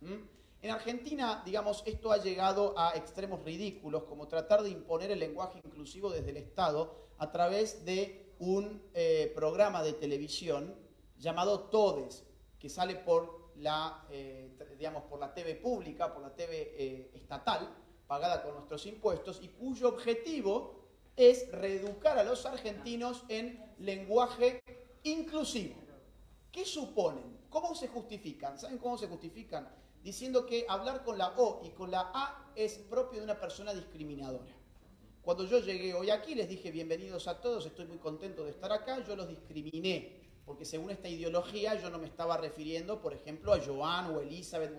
Speaker 2: ¿Mm? En Argentina, digamos, esto ha llegado a extremos ridículos, como tratar de imponer el lenguaje inclusivo desde el Estado a través de un eh, programa de televisión llamado Todes, que sale por la, eh, digamos, por la TV pública, por la TV eh, estatal, pagada con nuestros impuestos, y cuyo objetivo es reeducar a los argentinos en lenguaje inclusivo. ¿Qué suponen? ¿Cómo se justifican? ¿Saben cómo se justifican? Diciendo que hablar con la O y con la A es propio de una persona discriminadora. Cuando yo llegué hoy aquí les dije bienvenidos a todos, estoy muy contento de estar acá, yo los discriminé porque según esta ideología yo no me estaba refiriendo, por ejemplo, a Joan o Elizabeth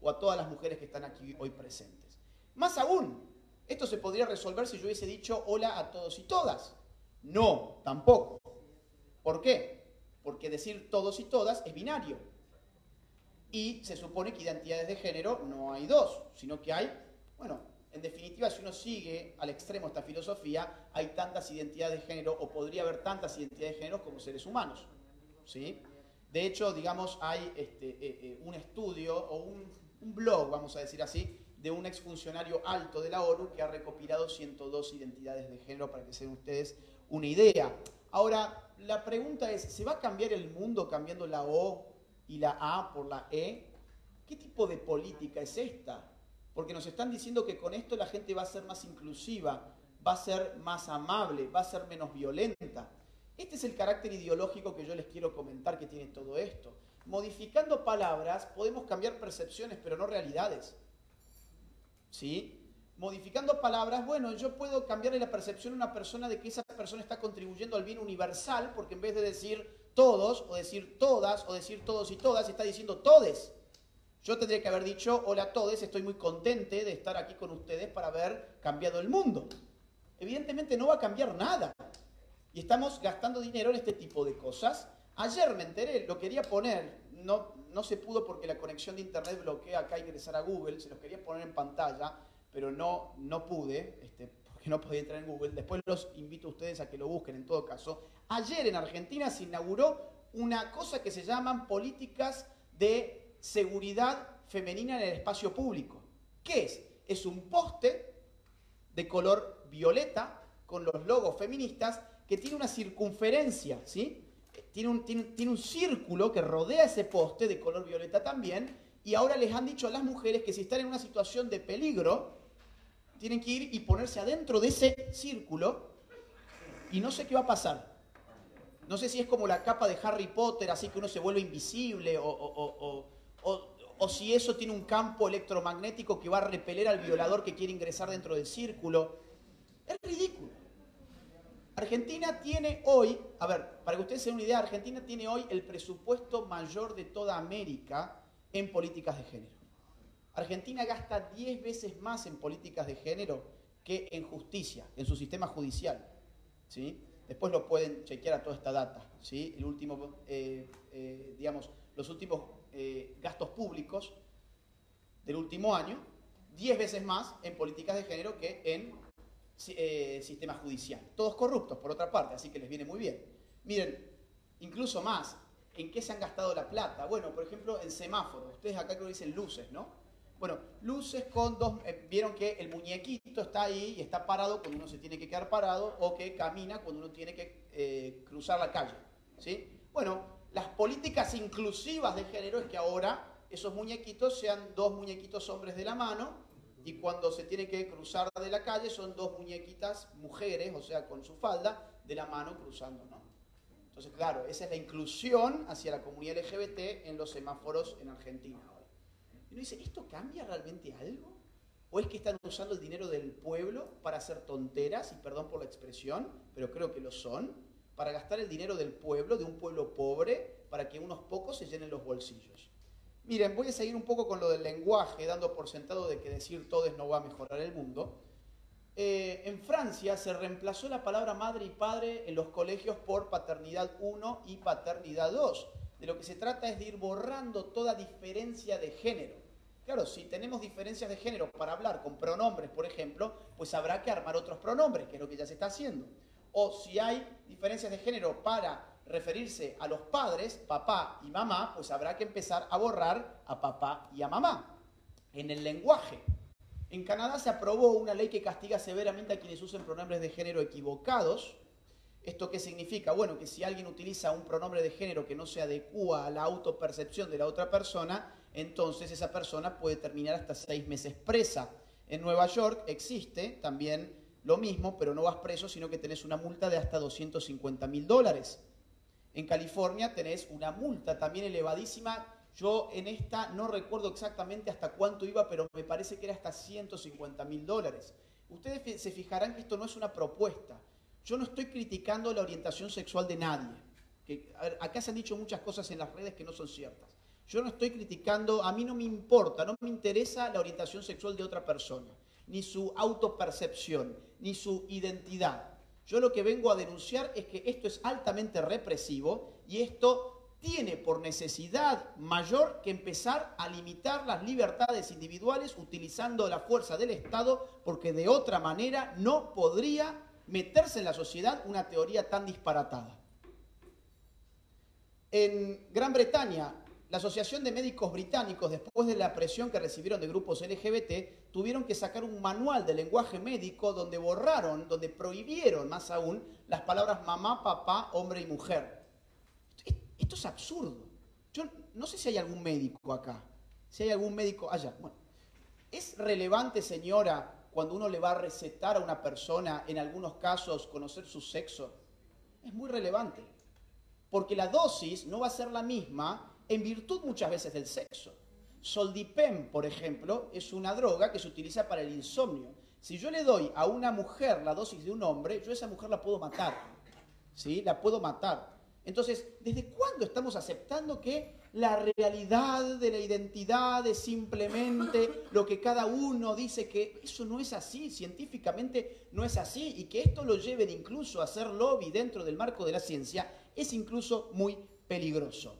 Speaker 2: o a, todas las mujeres que están aquí hoy presentes. Más aún, esto se podría resolver si yo hubiese dicho hola a todos y todas. No, tampoco. ¿Por qué? Porque decir todos y todas es binario. Y se supone que identidades de género no hay dos, sino que hay, bueno, en definitiva, si uno sigue al extremo esta filosofía, hay tantas identidades de género, o podría haber tantas identidades de género como seres humanos. ¿sí? De hecho, digamos, hay este, eh, eh, un estudio o un, blog, vamos a decir así, de un exfuncionario alto de la ONU que ha recopilado 102 identidades de género para que se den ustedes una idea. Ahora, la pregunta es, ¿se va a cambiar el mundo cambiando la O y la A por la E? ¿Qué tipo de política es esta? Porque nos están diciendo que con esto la gente va a ser más inclusiva, va a ser más amable, va a ser menos violenta. Este es el carácter ideológico que yo les quiero comentar que tiene todo esto. Modificando palabras podemos cambiar percepciones, pero no realidades. ¿Sí? Modificando palabras, bueno, yo puedo cambiarle la percepción a una persona de que esa persona está contribuyendo al bien universal, porque en vez de decir todos, o decir todas, o decir todos y todas, está diciendo todes. Yo tendría que haber dicho, hola a todos, estoy muy contente de estar aquí con ustedes para haber cambiado el mundo. Evidentemente no va a cambiar nada. Y estamos gastando dinero en este tipo de cosas. Ayer me enteré, lo quería poner, no, no se pudo porque la conexión de internet bloquea acá ingresar a Google, se los quería poner en pantalla, pero no, no pude, este, porque no podía entrar en Google. Después los invito a ustedes a que lo busquen en todo caso. Ayer en Argentina se inauguró una cosa que se llaman políticas de seguridad femenina en el espacio público. ¿Qué es? Es un poste de color violeta con los logos feministas que tiene una circunferencia, ¿sí? Tiene un, tiene, un círculo que rodea ese poste de color violeta también, y ahora les han dicho a las mujeres que si están en una situación de peligro, tienen que ir y ponerse adentro de ese círculo, y no sé qué va a pasar. No sé si es como la capa de Harry Potter, así que uno se vuelve invisible, o, o si eso tiene un campo electromagnético que va a repeler al violador que quiere ingresar dentro del círculo. Es ridículo. Argentina tiene hoy, a ver, para que ustedes se den una idea, Argentina tiene hoy el presupuesto mayor de toda América en políticas de género. Argentina gasta 10 veces más en políticas de género que en justicia, en su sistema judicial. ¿sí? Después lo pueden chequear a toda esta data. ¿sí? El último, eh, eh, digamos, los últimos eh, gastos públicos del último año, 10 veces más en políticas de género que en sistema judicial. Todos corruptos, por otra parte, así que les viene muy bien. Miren, incluso más, ¿en qué se han gastado la plata? Bueno, por ejemplo, en semáforos. Ustedes acá creo que dicen luces, ¿no? Bueno, luces con dos... Vieron que el muñequito está ahí y está parado cuando uno se tiene que quedar parado o que camina cuando uno tiene que cruzar la calle. ¿Sí? Bueno, las políticas inclusivas de género es que ahora esos muñequitos sean dos muñequitos hombres de la mano y cuando se tiene que cruzar de la calle son dos muñequitas mujeres, o sea, con su falda, de la mano cruzando, ¿no? Entonces, claro, esa es la inclusión hacia la comunidad LGBT en los semáforos en Argentina hoy. Y uno dice, ¿esto cambia realmente algo? ¿O es que están usando el dinero del pueblo para hacer tonteras, y perdón por la expresión, pero creo que lo son? para gastar el dinero del pueblo, de un pueblo pobre, para que unos pocos se llenen los bolsillos. Miren, voy a seguir un poco con lo del lenguaje, dando por sentado de que decir todes no va a mejorar el mundo. Eh, en Francia se reemplazó la palabra madre y padre en los colegios por paternidad 1 y paternidad 2. De lo que se trata es de ir borrando toda diferencia de género. Claro, si tenemos diferencias de género para hablar con pronombres, por ejemplo, pues habrá que armar otros pronombres, que es lo que ya se está haciendo o si hay diferencias de género para referirse a los padres, papá y mamá, pues habrá que empezar a borrar a papá y a mamá. En el lenguaje. En Canadá se aprobó una ley que castiga severamente a quienes usen pronombres de género equivocados. ¿Esto qué significa? Bueno, que si alguien utiliza un pronombre de género que no se adecua a la autopercepción de la otra persona, entonces esa persona puede terminar hasta seis meses presa. En Nueva York existe también lo mismo, pero no vas preso, sino que tenés una multa de hasta 250 mil dólares. En California tenés una multa también elevadísima. Yo en esta no recuerdo exactamente hasta cuánto iba, pero me parece que era hasta 150 mil dólares. Ustedes se fijarán que esto no es una propuesta. Yo no estoy criticando la orientación sexual de nadie. Acá se han dicho muchas cosas en las redes que no son ciertas. Yo no estoy criticando, a mí no me importa, no me interesa la orientación sexual de otra persona ni su autopercepción, ni su identidad. Yo lo que vengo a denunciar es que esto es altamente represivo y esto tiene por necesidad mayor que empezar a limitar las libertades individuales utilizando la fuerza del Estado, porque de otra manera no podría meterse en la sociedad una teoría tan disparatada. En Gran Bretaña, la Asociación de Médicos Británicos, después de la presión que recibieron de grupos LGBT, tuvieron que sacar un manual de lenguaje médico donde borraron, donde prohibieron más aún las palabras mamá, papá, hombre y mujer. Esto es absurdo. Yo no sé si hay algún médico acá, si hay algún médico allá. Bueno, ¿es relevante, señora, cuando uno le va a recetar a una persona, en algunos casos, conocer su sexo? Es muy relevante, porque la dosis no va a ser la misma en virtud muchas veces del sexo. Soldipem, por ejemplo, es una droga que se utiliza para el insomnio. Si yo le doy a una mujer la dosis de un hombre, yo a esa mujer la puedo matar. ¿Sí? La puedo matar. Entonces, ¿desde cuándo estamos aceptando que la realidad de la identidad es simplemente lo que cada uno dice que eso no es así, científicamente no es así, y que esto lo lleven incluso a hacer lobby dentro del marco de la ciencia, es incluso muy peligroso.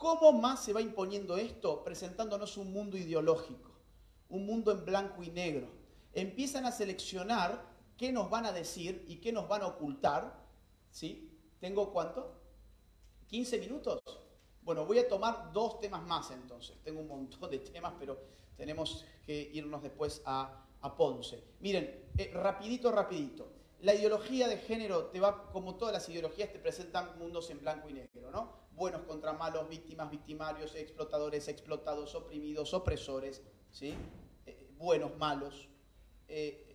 Speaker 2: ¿Cómo más se va imponiendo esto? Presentándonos un mundo ideológico, un mundo en blanco y negro. Empiezan a seleccionar qué nos van a decir y qué nos van a ocultar. ¿Sí? ¿Tengo cuánto? ¿15 minutos? Bueno, voy a tomar dos temas más entonces. Tengo un montón de temas, pero tenemos que irnos después a, Ponce. Miren, eh, rapidito, rapidito. La ideología de género te va, como todas las ideologías, te presentan mundos en blanco y negro, ¿no? buenos contra malos, víctimas, victimarios, explotadores, explotados, oprimidos, opresores, ¿sí? Eh, buenos, malos. Eh,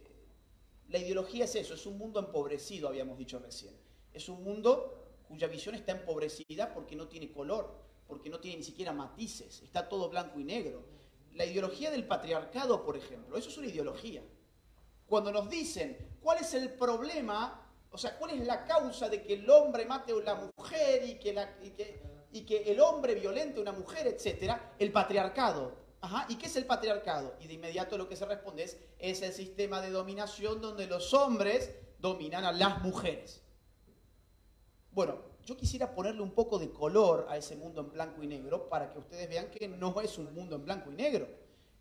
Speaker 2: la ideología es eso, es un mundo empobrecido, habíamos dicho recién. Es un mundo cuya visión está empobrecida porque no tiene color, porque no tiene ni siquiera matices, está todo blanco y negro. La ideología del patriarcado, por ejemplo, eso es una ideología. Cuando nos dicen cuál es el problema o sea, ¿cuál es la causa de que el hombre mate a la mujer y que, el hombre violente a una mujer, etcétera? El patriarcado. Ajá, ¿y qué es el patriarcado? Y de inmediato lo que se responde es, es el sistema de dominación donde los hombres dominan a las mujeres. Bueno, yo quisiera ponerle un poco de color a ese mundo en blanco y negro para que ustedes vean que no es un mundo en blanco y negro,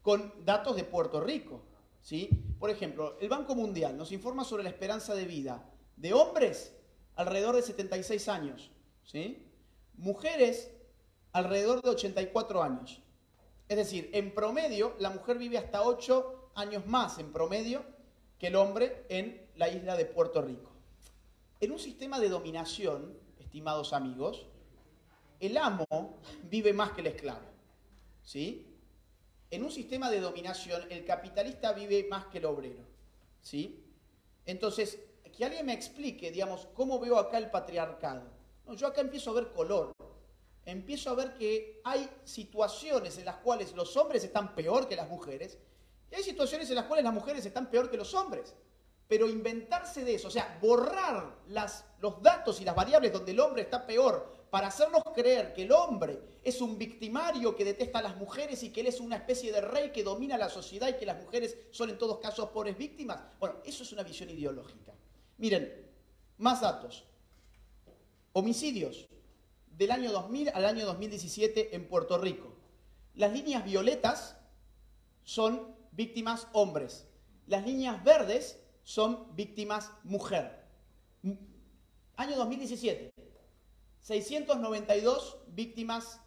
Speaker 2: con datos de Puerto Rico. ¿Sí? Por ejemplo, el Banco Mundial nos informa sobre la esperanza de vida de hombres alrededor de 76 años, ¿sí? mujeres alrededor de 84 años. Es decir, en promedio, la mujer vive hasta 8 años más en promedio que el hombre en la isla de Puerto Rico. En un sistema de dominación, estimados amigos, el amo vive más que el esclavo. ¿Sí? En un sistema de dominación, el capitalista vive más que el obrero. ¿Sí? Entonces, que alguien me explique, digamos, cómo veo acá el patriarcado. yo acá empiezo a ver color. Empiezo a ver que hay situaciones en las cuales los hombres están peor que las mujeres y hay situaciones en las cuales las mujeres están peor que los hombres. Pero inventarse de eso, o sea, borrar los datos y las variables donde el hombre está peor para hacernos creer que el hombre es un victimario que detesta a las mujeres y que él es una especie de rey que domina la sociedad y que las mujeres son en todos casos pobres víctimas. Bueno, eso es una visión ideológica. Miren, más datos. Homicidios del año 2000 al año 2017 en Puerto Rico. Las líneas violetas son víctimas hombres. Las líneas verdes son víctimas mujer. Año 2017, 692 víctimas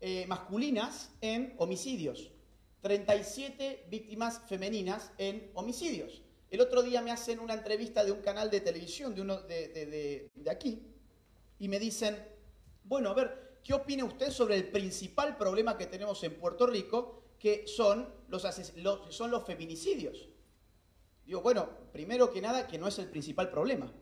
Speaker 2: eh, masculinas en homicidios, 37 víctimas femeninas en homicidios. El otro día me hacen una entrevista de un canal de televisión de, uno de, de aquí y me dicen, bueno, a ver, ¿qué opina usted sobre el principal problema que tenemos en Puerto Rico, que son los, son los feminicidios? Digo, bueno, primero que nada, que no es el principal problema.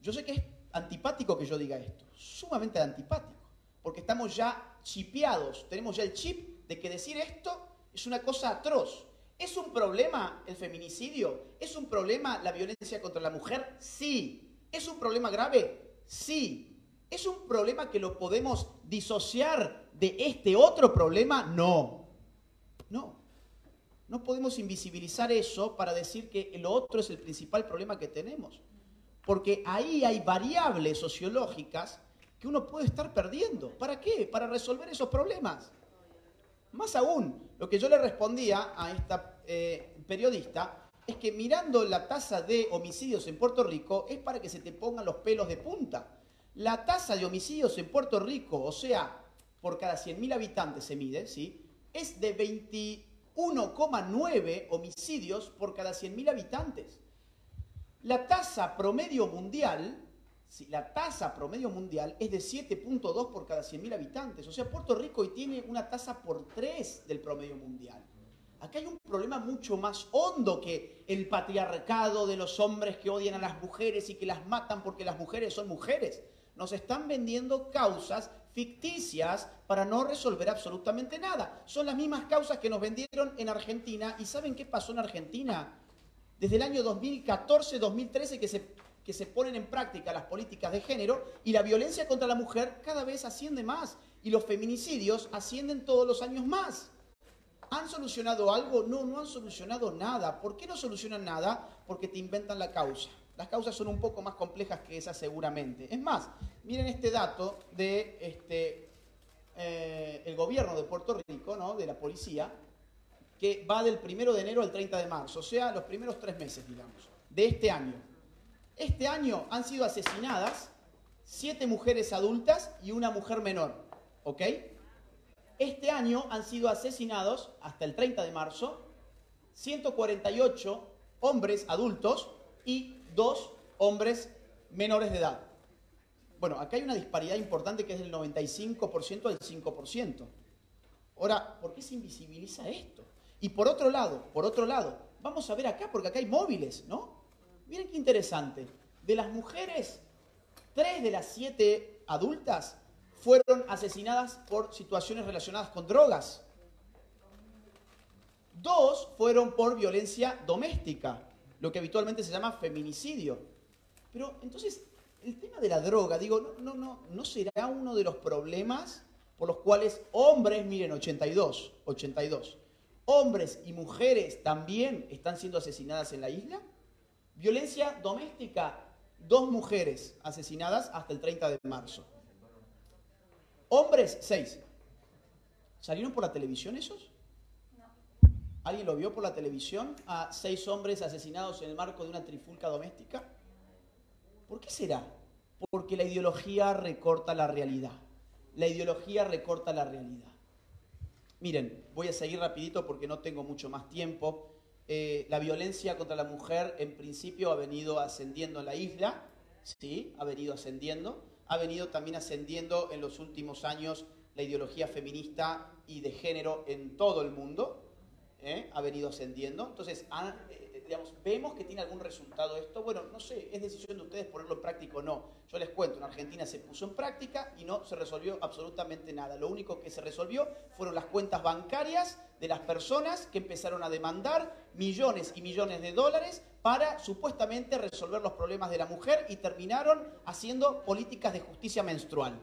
Speaker 2: Yo sé que es antipático que yo diga esto, sumamente antipático, porque estamos ya chipeados, tenemos ya el chip de que decir esto es una cosa atroz. ¿Es un problema el feminicidio? ¿Es un problema la violencia contra la mujer? Sí. ¿Es un problema grave? Sí. ¿Es un problema que lo podemos disociar de este otro problema? No. No. No podemos invisibilizar eso para decir que lo otro es el principal problema que tenemos. Porque ahí hay variables sociológicas que uno puede estar perdiendo. ¿Para qué? Para resolver esos problemas. Más aún, lo que yo le respondía a esta eh, periodista es que mirando la tasa de homicidios en Puerto Rico es para que se te pongan los pelos de punta. La tasa de homicidios en Puerto Rico, o sea, por cada 100.000 habitantes se mide, ¿sí? Es de 20 1,9 homicidios por cada 100.000 habitantes. La tasa promedio mundial, la tasa promedio mundial es de 7.2 por cada 100.000 habitantes. O sea, Puerto Rico hoy tiene una tasa por 3 del promedio mundial. Acá hay un problema mucho más hondo que el patriarcado de los hombres que odian a las mujeres y que las matan porque las mujeres son mujeres. Nos están vendiendo causas ficticias para no resolver absolutamente nada. Son las mismas causas que nos vendieron en Argentina. ¿Y saben qué pasó en Argentina? Desde el año 2014-2013 que se, que se ponen en práctica las políticas de género y la violencia contra la mujer cada vez asciende más y los feminicidios ascienden todos los años más. ¿Han solucionado algo? No, no han solucionado nada. ¿Por qué no solucionan nada? Porque te inventan la causa. Las causas son un poco más complejas que esas seguramente. Es más, miren este dato de este, eh, el gobierno de Puerto Rico, ¿no? de la policía, que va del 1 de enero al 30 de marzo, o sea, los primeros tres meses, digamos, de este año. Este año han sido asesinadas siete mujeres adultas y una mujer menor, ¿ok? Este año han sido asesinados, hasta el 30 de marzo, 148 hombres adultos y dos hombres menores de edad. Bueno, acá hay una disparidad importante que es del 95% al 5%. Ahora, ¿por qué se invisibiliza esto? Y por otro lado, por otro lado, vamos a ver acá, porque acá hay móviles, ¿no? Miren qué interesante. De las mujeres, tres de las siete adultas fueron asesinadas por situaciones relacionadas con drogas. Dos fueron por violencia doméstica lo que habitualmente se llama feminicidio. Pero entonces, el tema de la droga, digo, no, no, no, ¿no será uno de los problemas por los cuales hombres, miren, 82, 82, hombres y mujeres también están siendo asesinadas en la isla. Violencia doméstica, dos mujeres asesinadas hasta el 30 de marzo. Hombres, seis. ¿Salieron por la televisión esos? ¿Alguien lo vio por la televisión a seis hombres asesinados en el marco de una trifulca doméstica? ¿Por qué será? Porque la ideología recorta la realidad. La ideología recorta la realidad. Miren, voy a seguir rapidito porque no tengo mucho más tiempo. Eh, la violencia contra la mujer en principio ha venido ascendiendo en la isla, sí, ha venido ascendiendo. Ha venido también ascendiendo en los últimos años la ideología feminista y de género en todo el mundo. ¿eh? Ha venido ascendiendo. Entonces, vemos que tiene algún resultado esto. Bueno, no sé, es decisión de ustedes ponerlo en práctica o no. Yo les cuento, en Argentina se puso en práctica y no se resolvió absolutamente nada. Lo único que se resolvió fueron las cuentas bancarias de las personas que empezaron a demandar millones y millones de dólares para supuestamente resolver los problemas de la mujer y terminaron haciendo políticas de justicia menstrual.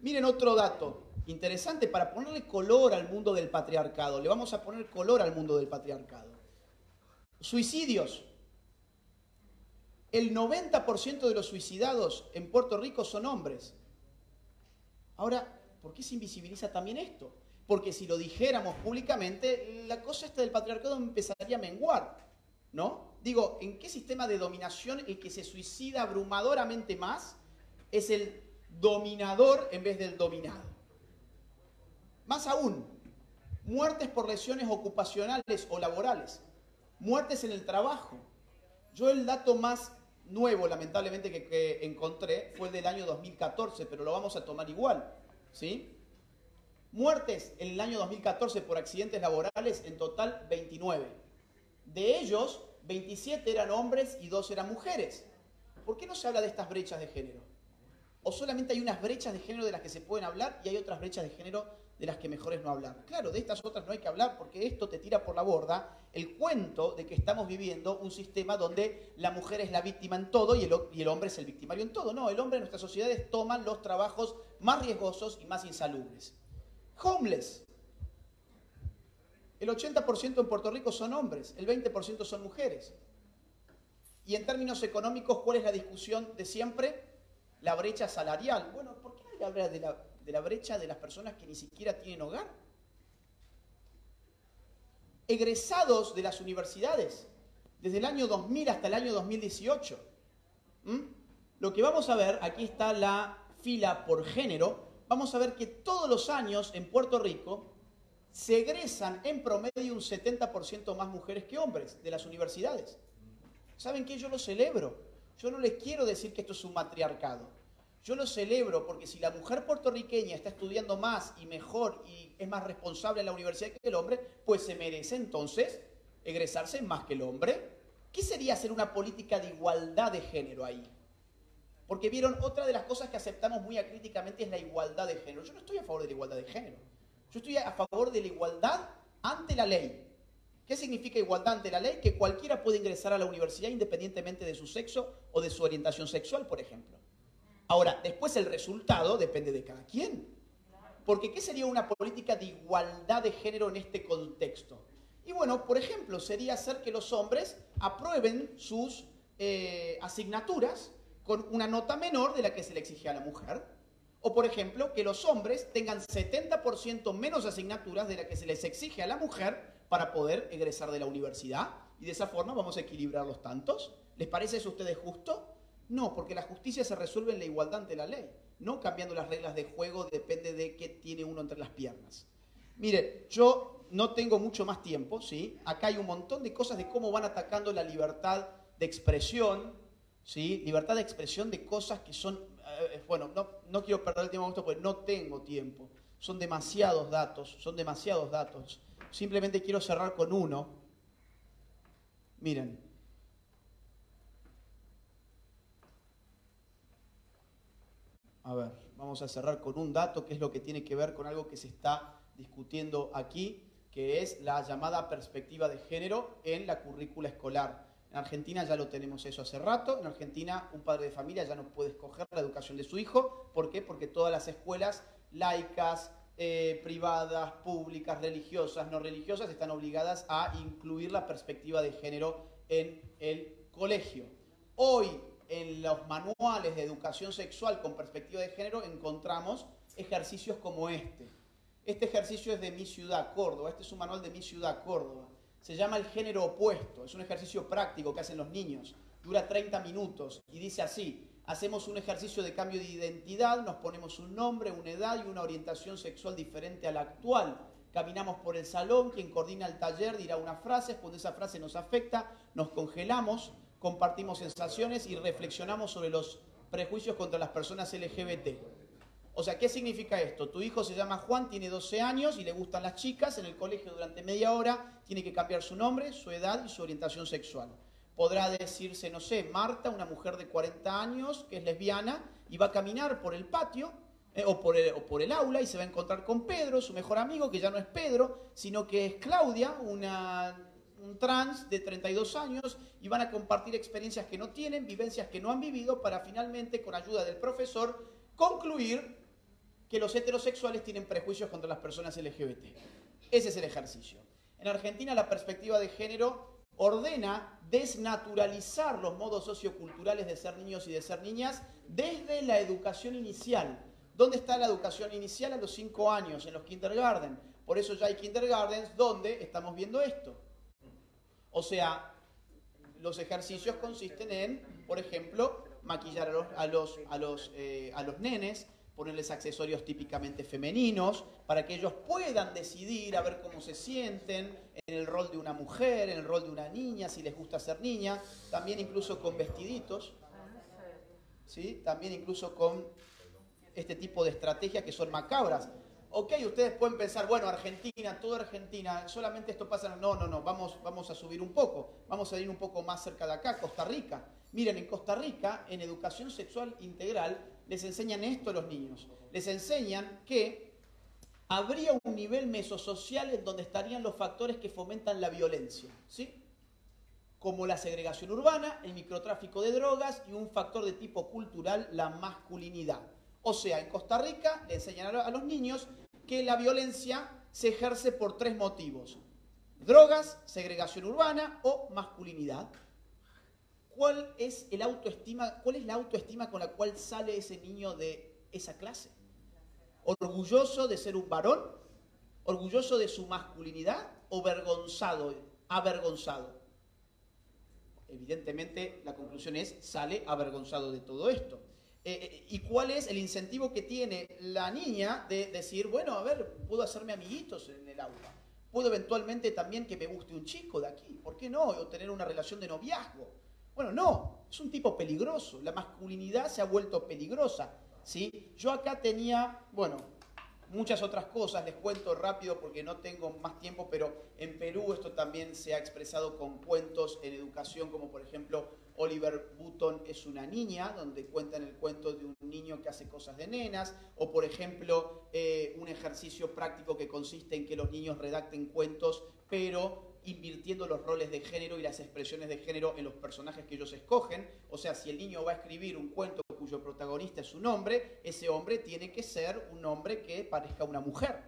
Speaker 2: Miren otro dato interesante para ponerle color al mundo del patriarcado. Le vamos a poner color al mundo del patriarcado. Suicidios. El 90% de los suicidados en Puerto Rico son hombres. Ahora, ¿por qué se invisibiliza también esto? Porque si lo dijéramos públicamente, la cosa esta del patriarcado empezaría a menguar, ¿no? Digo, ¿en qué sistema de dominación el que se suicida abrumadoramente más es el dominador en vez del dominado? Más aún, muertes por lesiones ocupacionales o laborales, muertes en el trabajo. Yo el dato más nuevo, lamentablemente, que, encontré fue el del año 2014, pero lo vamos a tomar igual. ¿sí? Muertes en el año 2014 por accidentes laborales, en total 29. De ellos, 27 eran hombres y 2 eran mujeres. ¿Por qué no se habla de estas brechas de género? ¿O solamente hay unas brechas de género de las que se pueden hablar y hay otras brechas de género de las que mejor es no hablar. Claro, de estas otras no hay que hablar porque esto te tira por la borda el cuento de que estamos viviendo un sistema donde la mujer es la víctima en todo y el, hombre es el victimario en todo. No, el hombre en nuestras sociedades toma los trabajos más riesgosos y más insalubres. Homeless. El 80% en Puerto Rico son hombres, el 20% son mujeres. Y en términos económicos, ¿cuál es la discusión de siempre? La brecha salarial. Bueno, ¿por qué habla de la de la brecha de las personas que ni siquiera tienen hogar. Egresados de las universidades, desde el año 2000 hasta el año 2018. Lo que vamos a ver, aquí está la fila por género, vamos a ver que todos los años en Puerto Rico se egresan en promedio un 70% más mujeres que hombres de las universidades. ¿Saben qué? Yo lo celebro. Yo no les quiero decir que esto es un matriarcado. Yo lo celebro porque si la mujer puertorriqueña está estudiando más y mejor y es más responsable en la universidad que el hombre, pues se merece entonces egresarse más que el hombre. ¿Qué sería hacer una política de igualdad de género ahí? Porque vieron, otra de las cosas que aceptamos muy acríticamente es la igualdad de género. Yo no estoy a favor de la igualdad de género. Yo estoy a favor de la igualdad ante la ley. ¿Qué significa igualdad ante la ley? Que cualquiera puede ingresar a la universidad independientemente de su sexo o de su orientación sexual, por ejemplo. Ahora, después el resultado depende de cada quien. Porque ¿qué sería una política de igualdad de género en este contexto? Y bueno, por ejemplo, sería hacer que los hombres aprueben sus eh, asignaturas con una nota menor de la que se le exige a la mujer. O por ejemplo, que los hombres tengan 70% menos asignaturas de la que se les exige a la mujer para poder egresar de la universidad. Y de esa forma vamos a equilibrar los tantos. ¿Les parece eso a ustedes justo? No, porque la justicia se resuelve en la igualdad ante la ley, no cambiando las reglas de juego, depende de qué tiene uno entre las piernas. Mire, yo no tengo mucho más tiempo, ¿sí? Acá hay un montón de cosas de cómo van atacando la libertad de expresión, ¿sí? Libertad de expresión de cosas que son, eh, bueno, no, no, quiero perder el tiempo con esto porque no tengo tiempo. Son demasiados datos, son demasiados datos. Simplemente quiero cerrar con uno. Miren, A ver, vamos a cerrar con un dato que es lo que tiene que ver con algo que se está discutiendo aquí, que es la llamada perspectiva de género en la currícula escolar. En En Argentina ya lo tenemos eso hace rato. En Argentina un padre de familia ya no puede escoger la educación de su hijo. ¿Por qué? Porque todas las escuelas laicas, eh, privadas, públicas, religiosas, no religiosas, están obligadas a incluir la perspectiva de género en el colegio. Hoy en los manuales de educación sexual con perspectiva de género encontramos ejercicios como este. Este ejercicio es de mi ciudad, Córdoba. Este es un manual de mi ciudad, Córdoba. Se llama el género opuesto. Es un ejercicio práctico que hacen los niños. Dura 30 minutos y dice así. Hacemos un ejercicio de cambio de identidad, nos ponemos un nombre, una edad y una orientación sexual diferente a la actual. Caminamos por el salón, quien coordina el taller dirá una frase, cuando esa frase nos afecta, nos congelamos, compartimos sensaciones y reflexionamos sobre los prejuicios contra las personas LGBT. O sea, ¿qué significa esto? Tu hijo se llama Juan, tiene 12 años y le gustan las chicas. En el colegio durante media hora tiene que cambiar su nombre, su edad y su orientación sexual. Podrá decirse, no sé, Marta, una mujer de 40 años que es lesbiana y va a caminar por el patio eh, o, por el, o por el aula y se va a encontrar con Pedro, su mejor amigo, que ya no es Pedro, sino que es Claudia, una, un trans de 32 años, y van a compartir experiencias que no tienen, vivencias que no han vivido, para finalmente, con ayuda del profesor, concluir que los heterosexuales tienen prejuicios contra las personas LGBT. Ese es el ejercicio. En Argentina la perspectiva de género ordena desnaturalizar los modos socioculturales de ser niños y de ser niñas desde la educación inicial. ¿Dónde está la educación inicial? A los 5 años, en los kindergarten. Por eso ya hay kindergartens donde estamos viendo esto. O sea, los ejercicios consisten en, por ejemplo, maquillar a los, a los, a los, eh, a los nenes, ponerles accesorios típicamente femeninos, para que ellos puedan decidir a ver cómo se sienten en el rol de una mujer, en el rol de una niña, si les gusta ser niña, también incluso con vestiditos, ¿sí? también incluso con este tipo de estrategias que son macabras. Ok, ustedes pueden pensar, bueno, Argentina, toda Argentina, solamente esto pasa. No, no, no, vamos, vamos a subir un poco, vamos a ir un poco más cerca de acá, Costa Rica. Miren, en Costa Rica, en educación sexual integral, les enseñan esto a los niños. Les enseñan que habría un nivel mesosocial en donde estarían los factores que fomentan la violencia, ¿sí? Como la segregación urbana, el microtráfico de drogas y un factor de tipo cultural, la masculinidad. O sea, en Costa Rica le enseñan a los niños que la violencia se ejerce por tres motivos. Drogas, segregación urbana o masculinidad. ¿Cuál es, el autoestima, ¿Cuál es la autoestima con la cual sale ese niño de esa clase? ¿Orgulloso de ser un varón? ¿Orgulloso de su masculinidad? ¿O vergonzado, avergonzado? Evidentemente la conclusión es, sale avergonzado de todo esto. Eh, eh, ¿Y cuál es el incentivo que tiene la niña de decir, bueno, a ver, puedo hacerme amiguitos en el aula? Puedo eventualmente también que me guste un chico de aquí, ¿por qué no? O tener una relación de noviazgo. Bueno, no, es un tipo peligroso. La masculinidad se ha vuelto peligrosa. ¿sí? Yo acá tenía, bueno, muchas otras cosas, les cuento rápido porque no tengo más tiempo, pero en Perú esto también se ha expresado con cuentos en educación, como por ejemplo Oliver Button es una niña, donde cuentan el cuento de un niño que hace cosas de nenas, o por ejemplo eh, un ejercicio práctico que consiste en que los niños redacten cuentos, pero invirtiendo los roles de género y las expresiones de género en los personajes que ellos escogen. O sea, si el niño va a escribir un cuento cuyo protagonista es un hombre, ese hombre tiene que ser un hombre que parezca una mujer.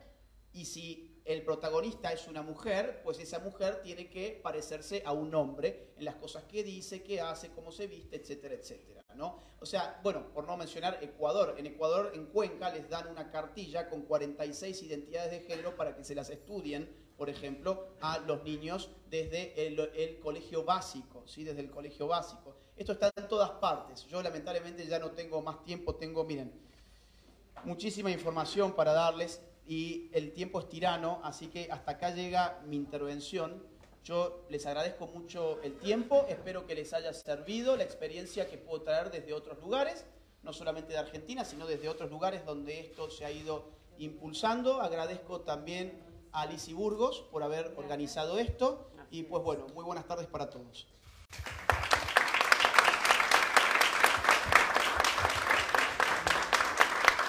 Speaker 2: Y si el protagonista es una mujer, pues esa mujer tiene que parecerse a un hombre en las cosas que dice, que hace, cómo se viste, etcétera, etcétera. ¿no? O sea, bueno, por no mencionar Ecuador, en Ecuador, en Cuenca, les dan una cartilla con 46 identidades de género para que se las estudien por ejemplo, a los niños desde el, colegio básico, ¿sí? desde el colegio básico. Esto está en todas partes. Yo lamentablemente ya no tengo más tiempo, tengo, miren, muchísima información para darles y el tiempo es tirano, así que hasta acá llega mi intervención. Yo les agradezco mucho el tiempo, espero que les haya servido la experiencia que puedo traer desde otros lugares, no solamente de Argentina, sino desde otros lugares donde esto se ha ido impulsando. Agradezco también a Alicia Burgos por haber organizado esto y pues bueno, muy buenas tardes para todos.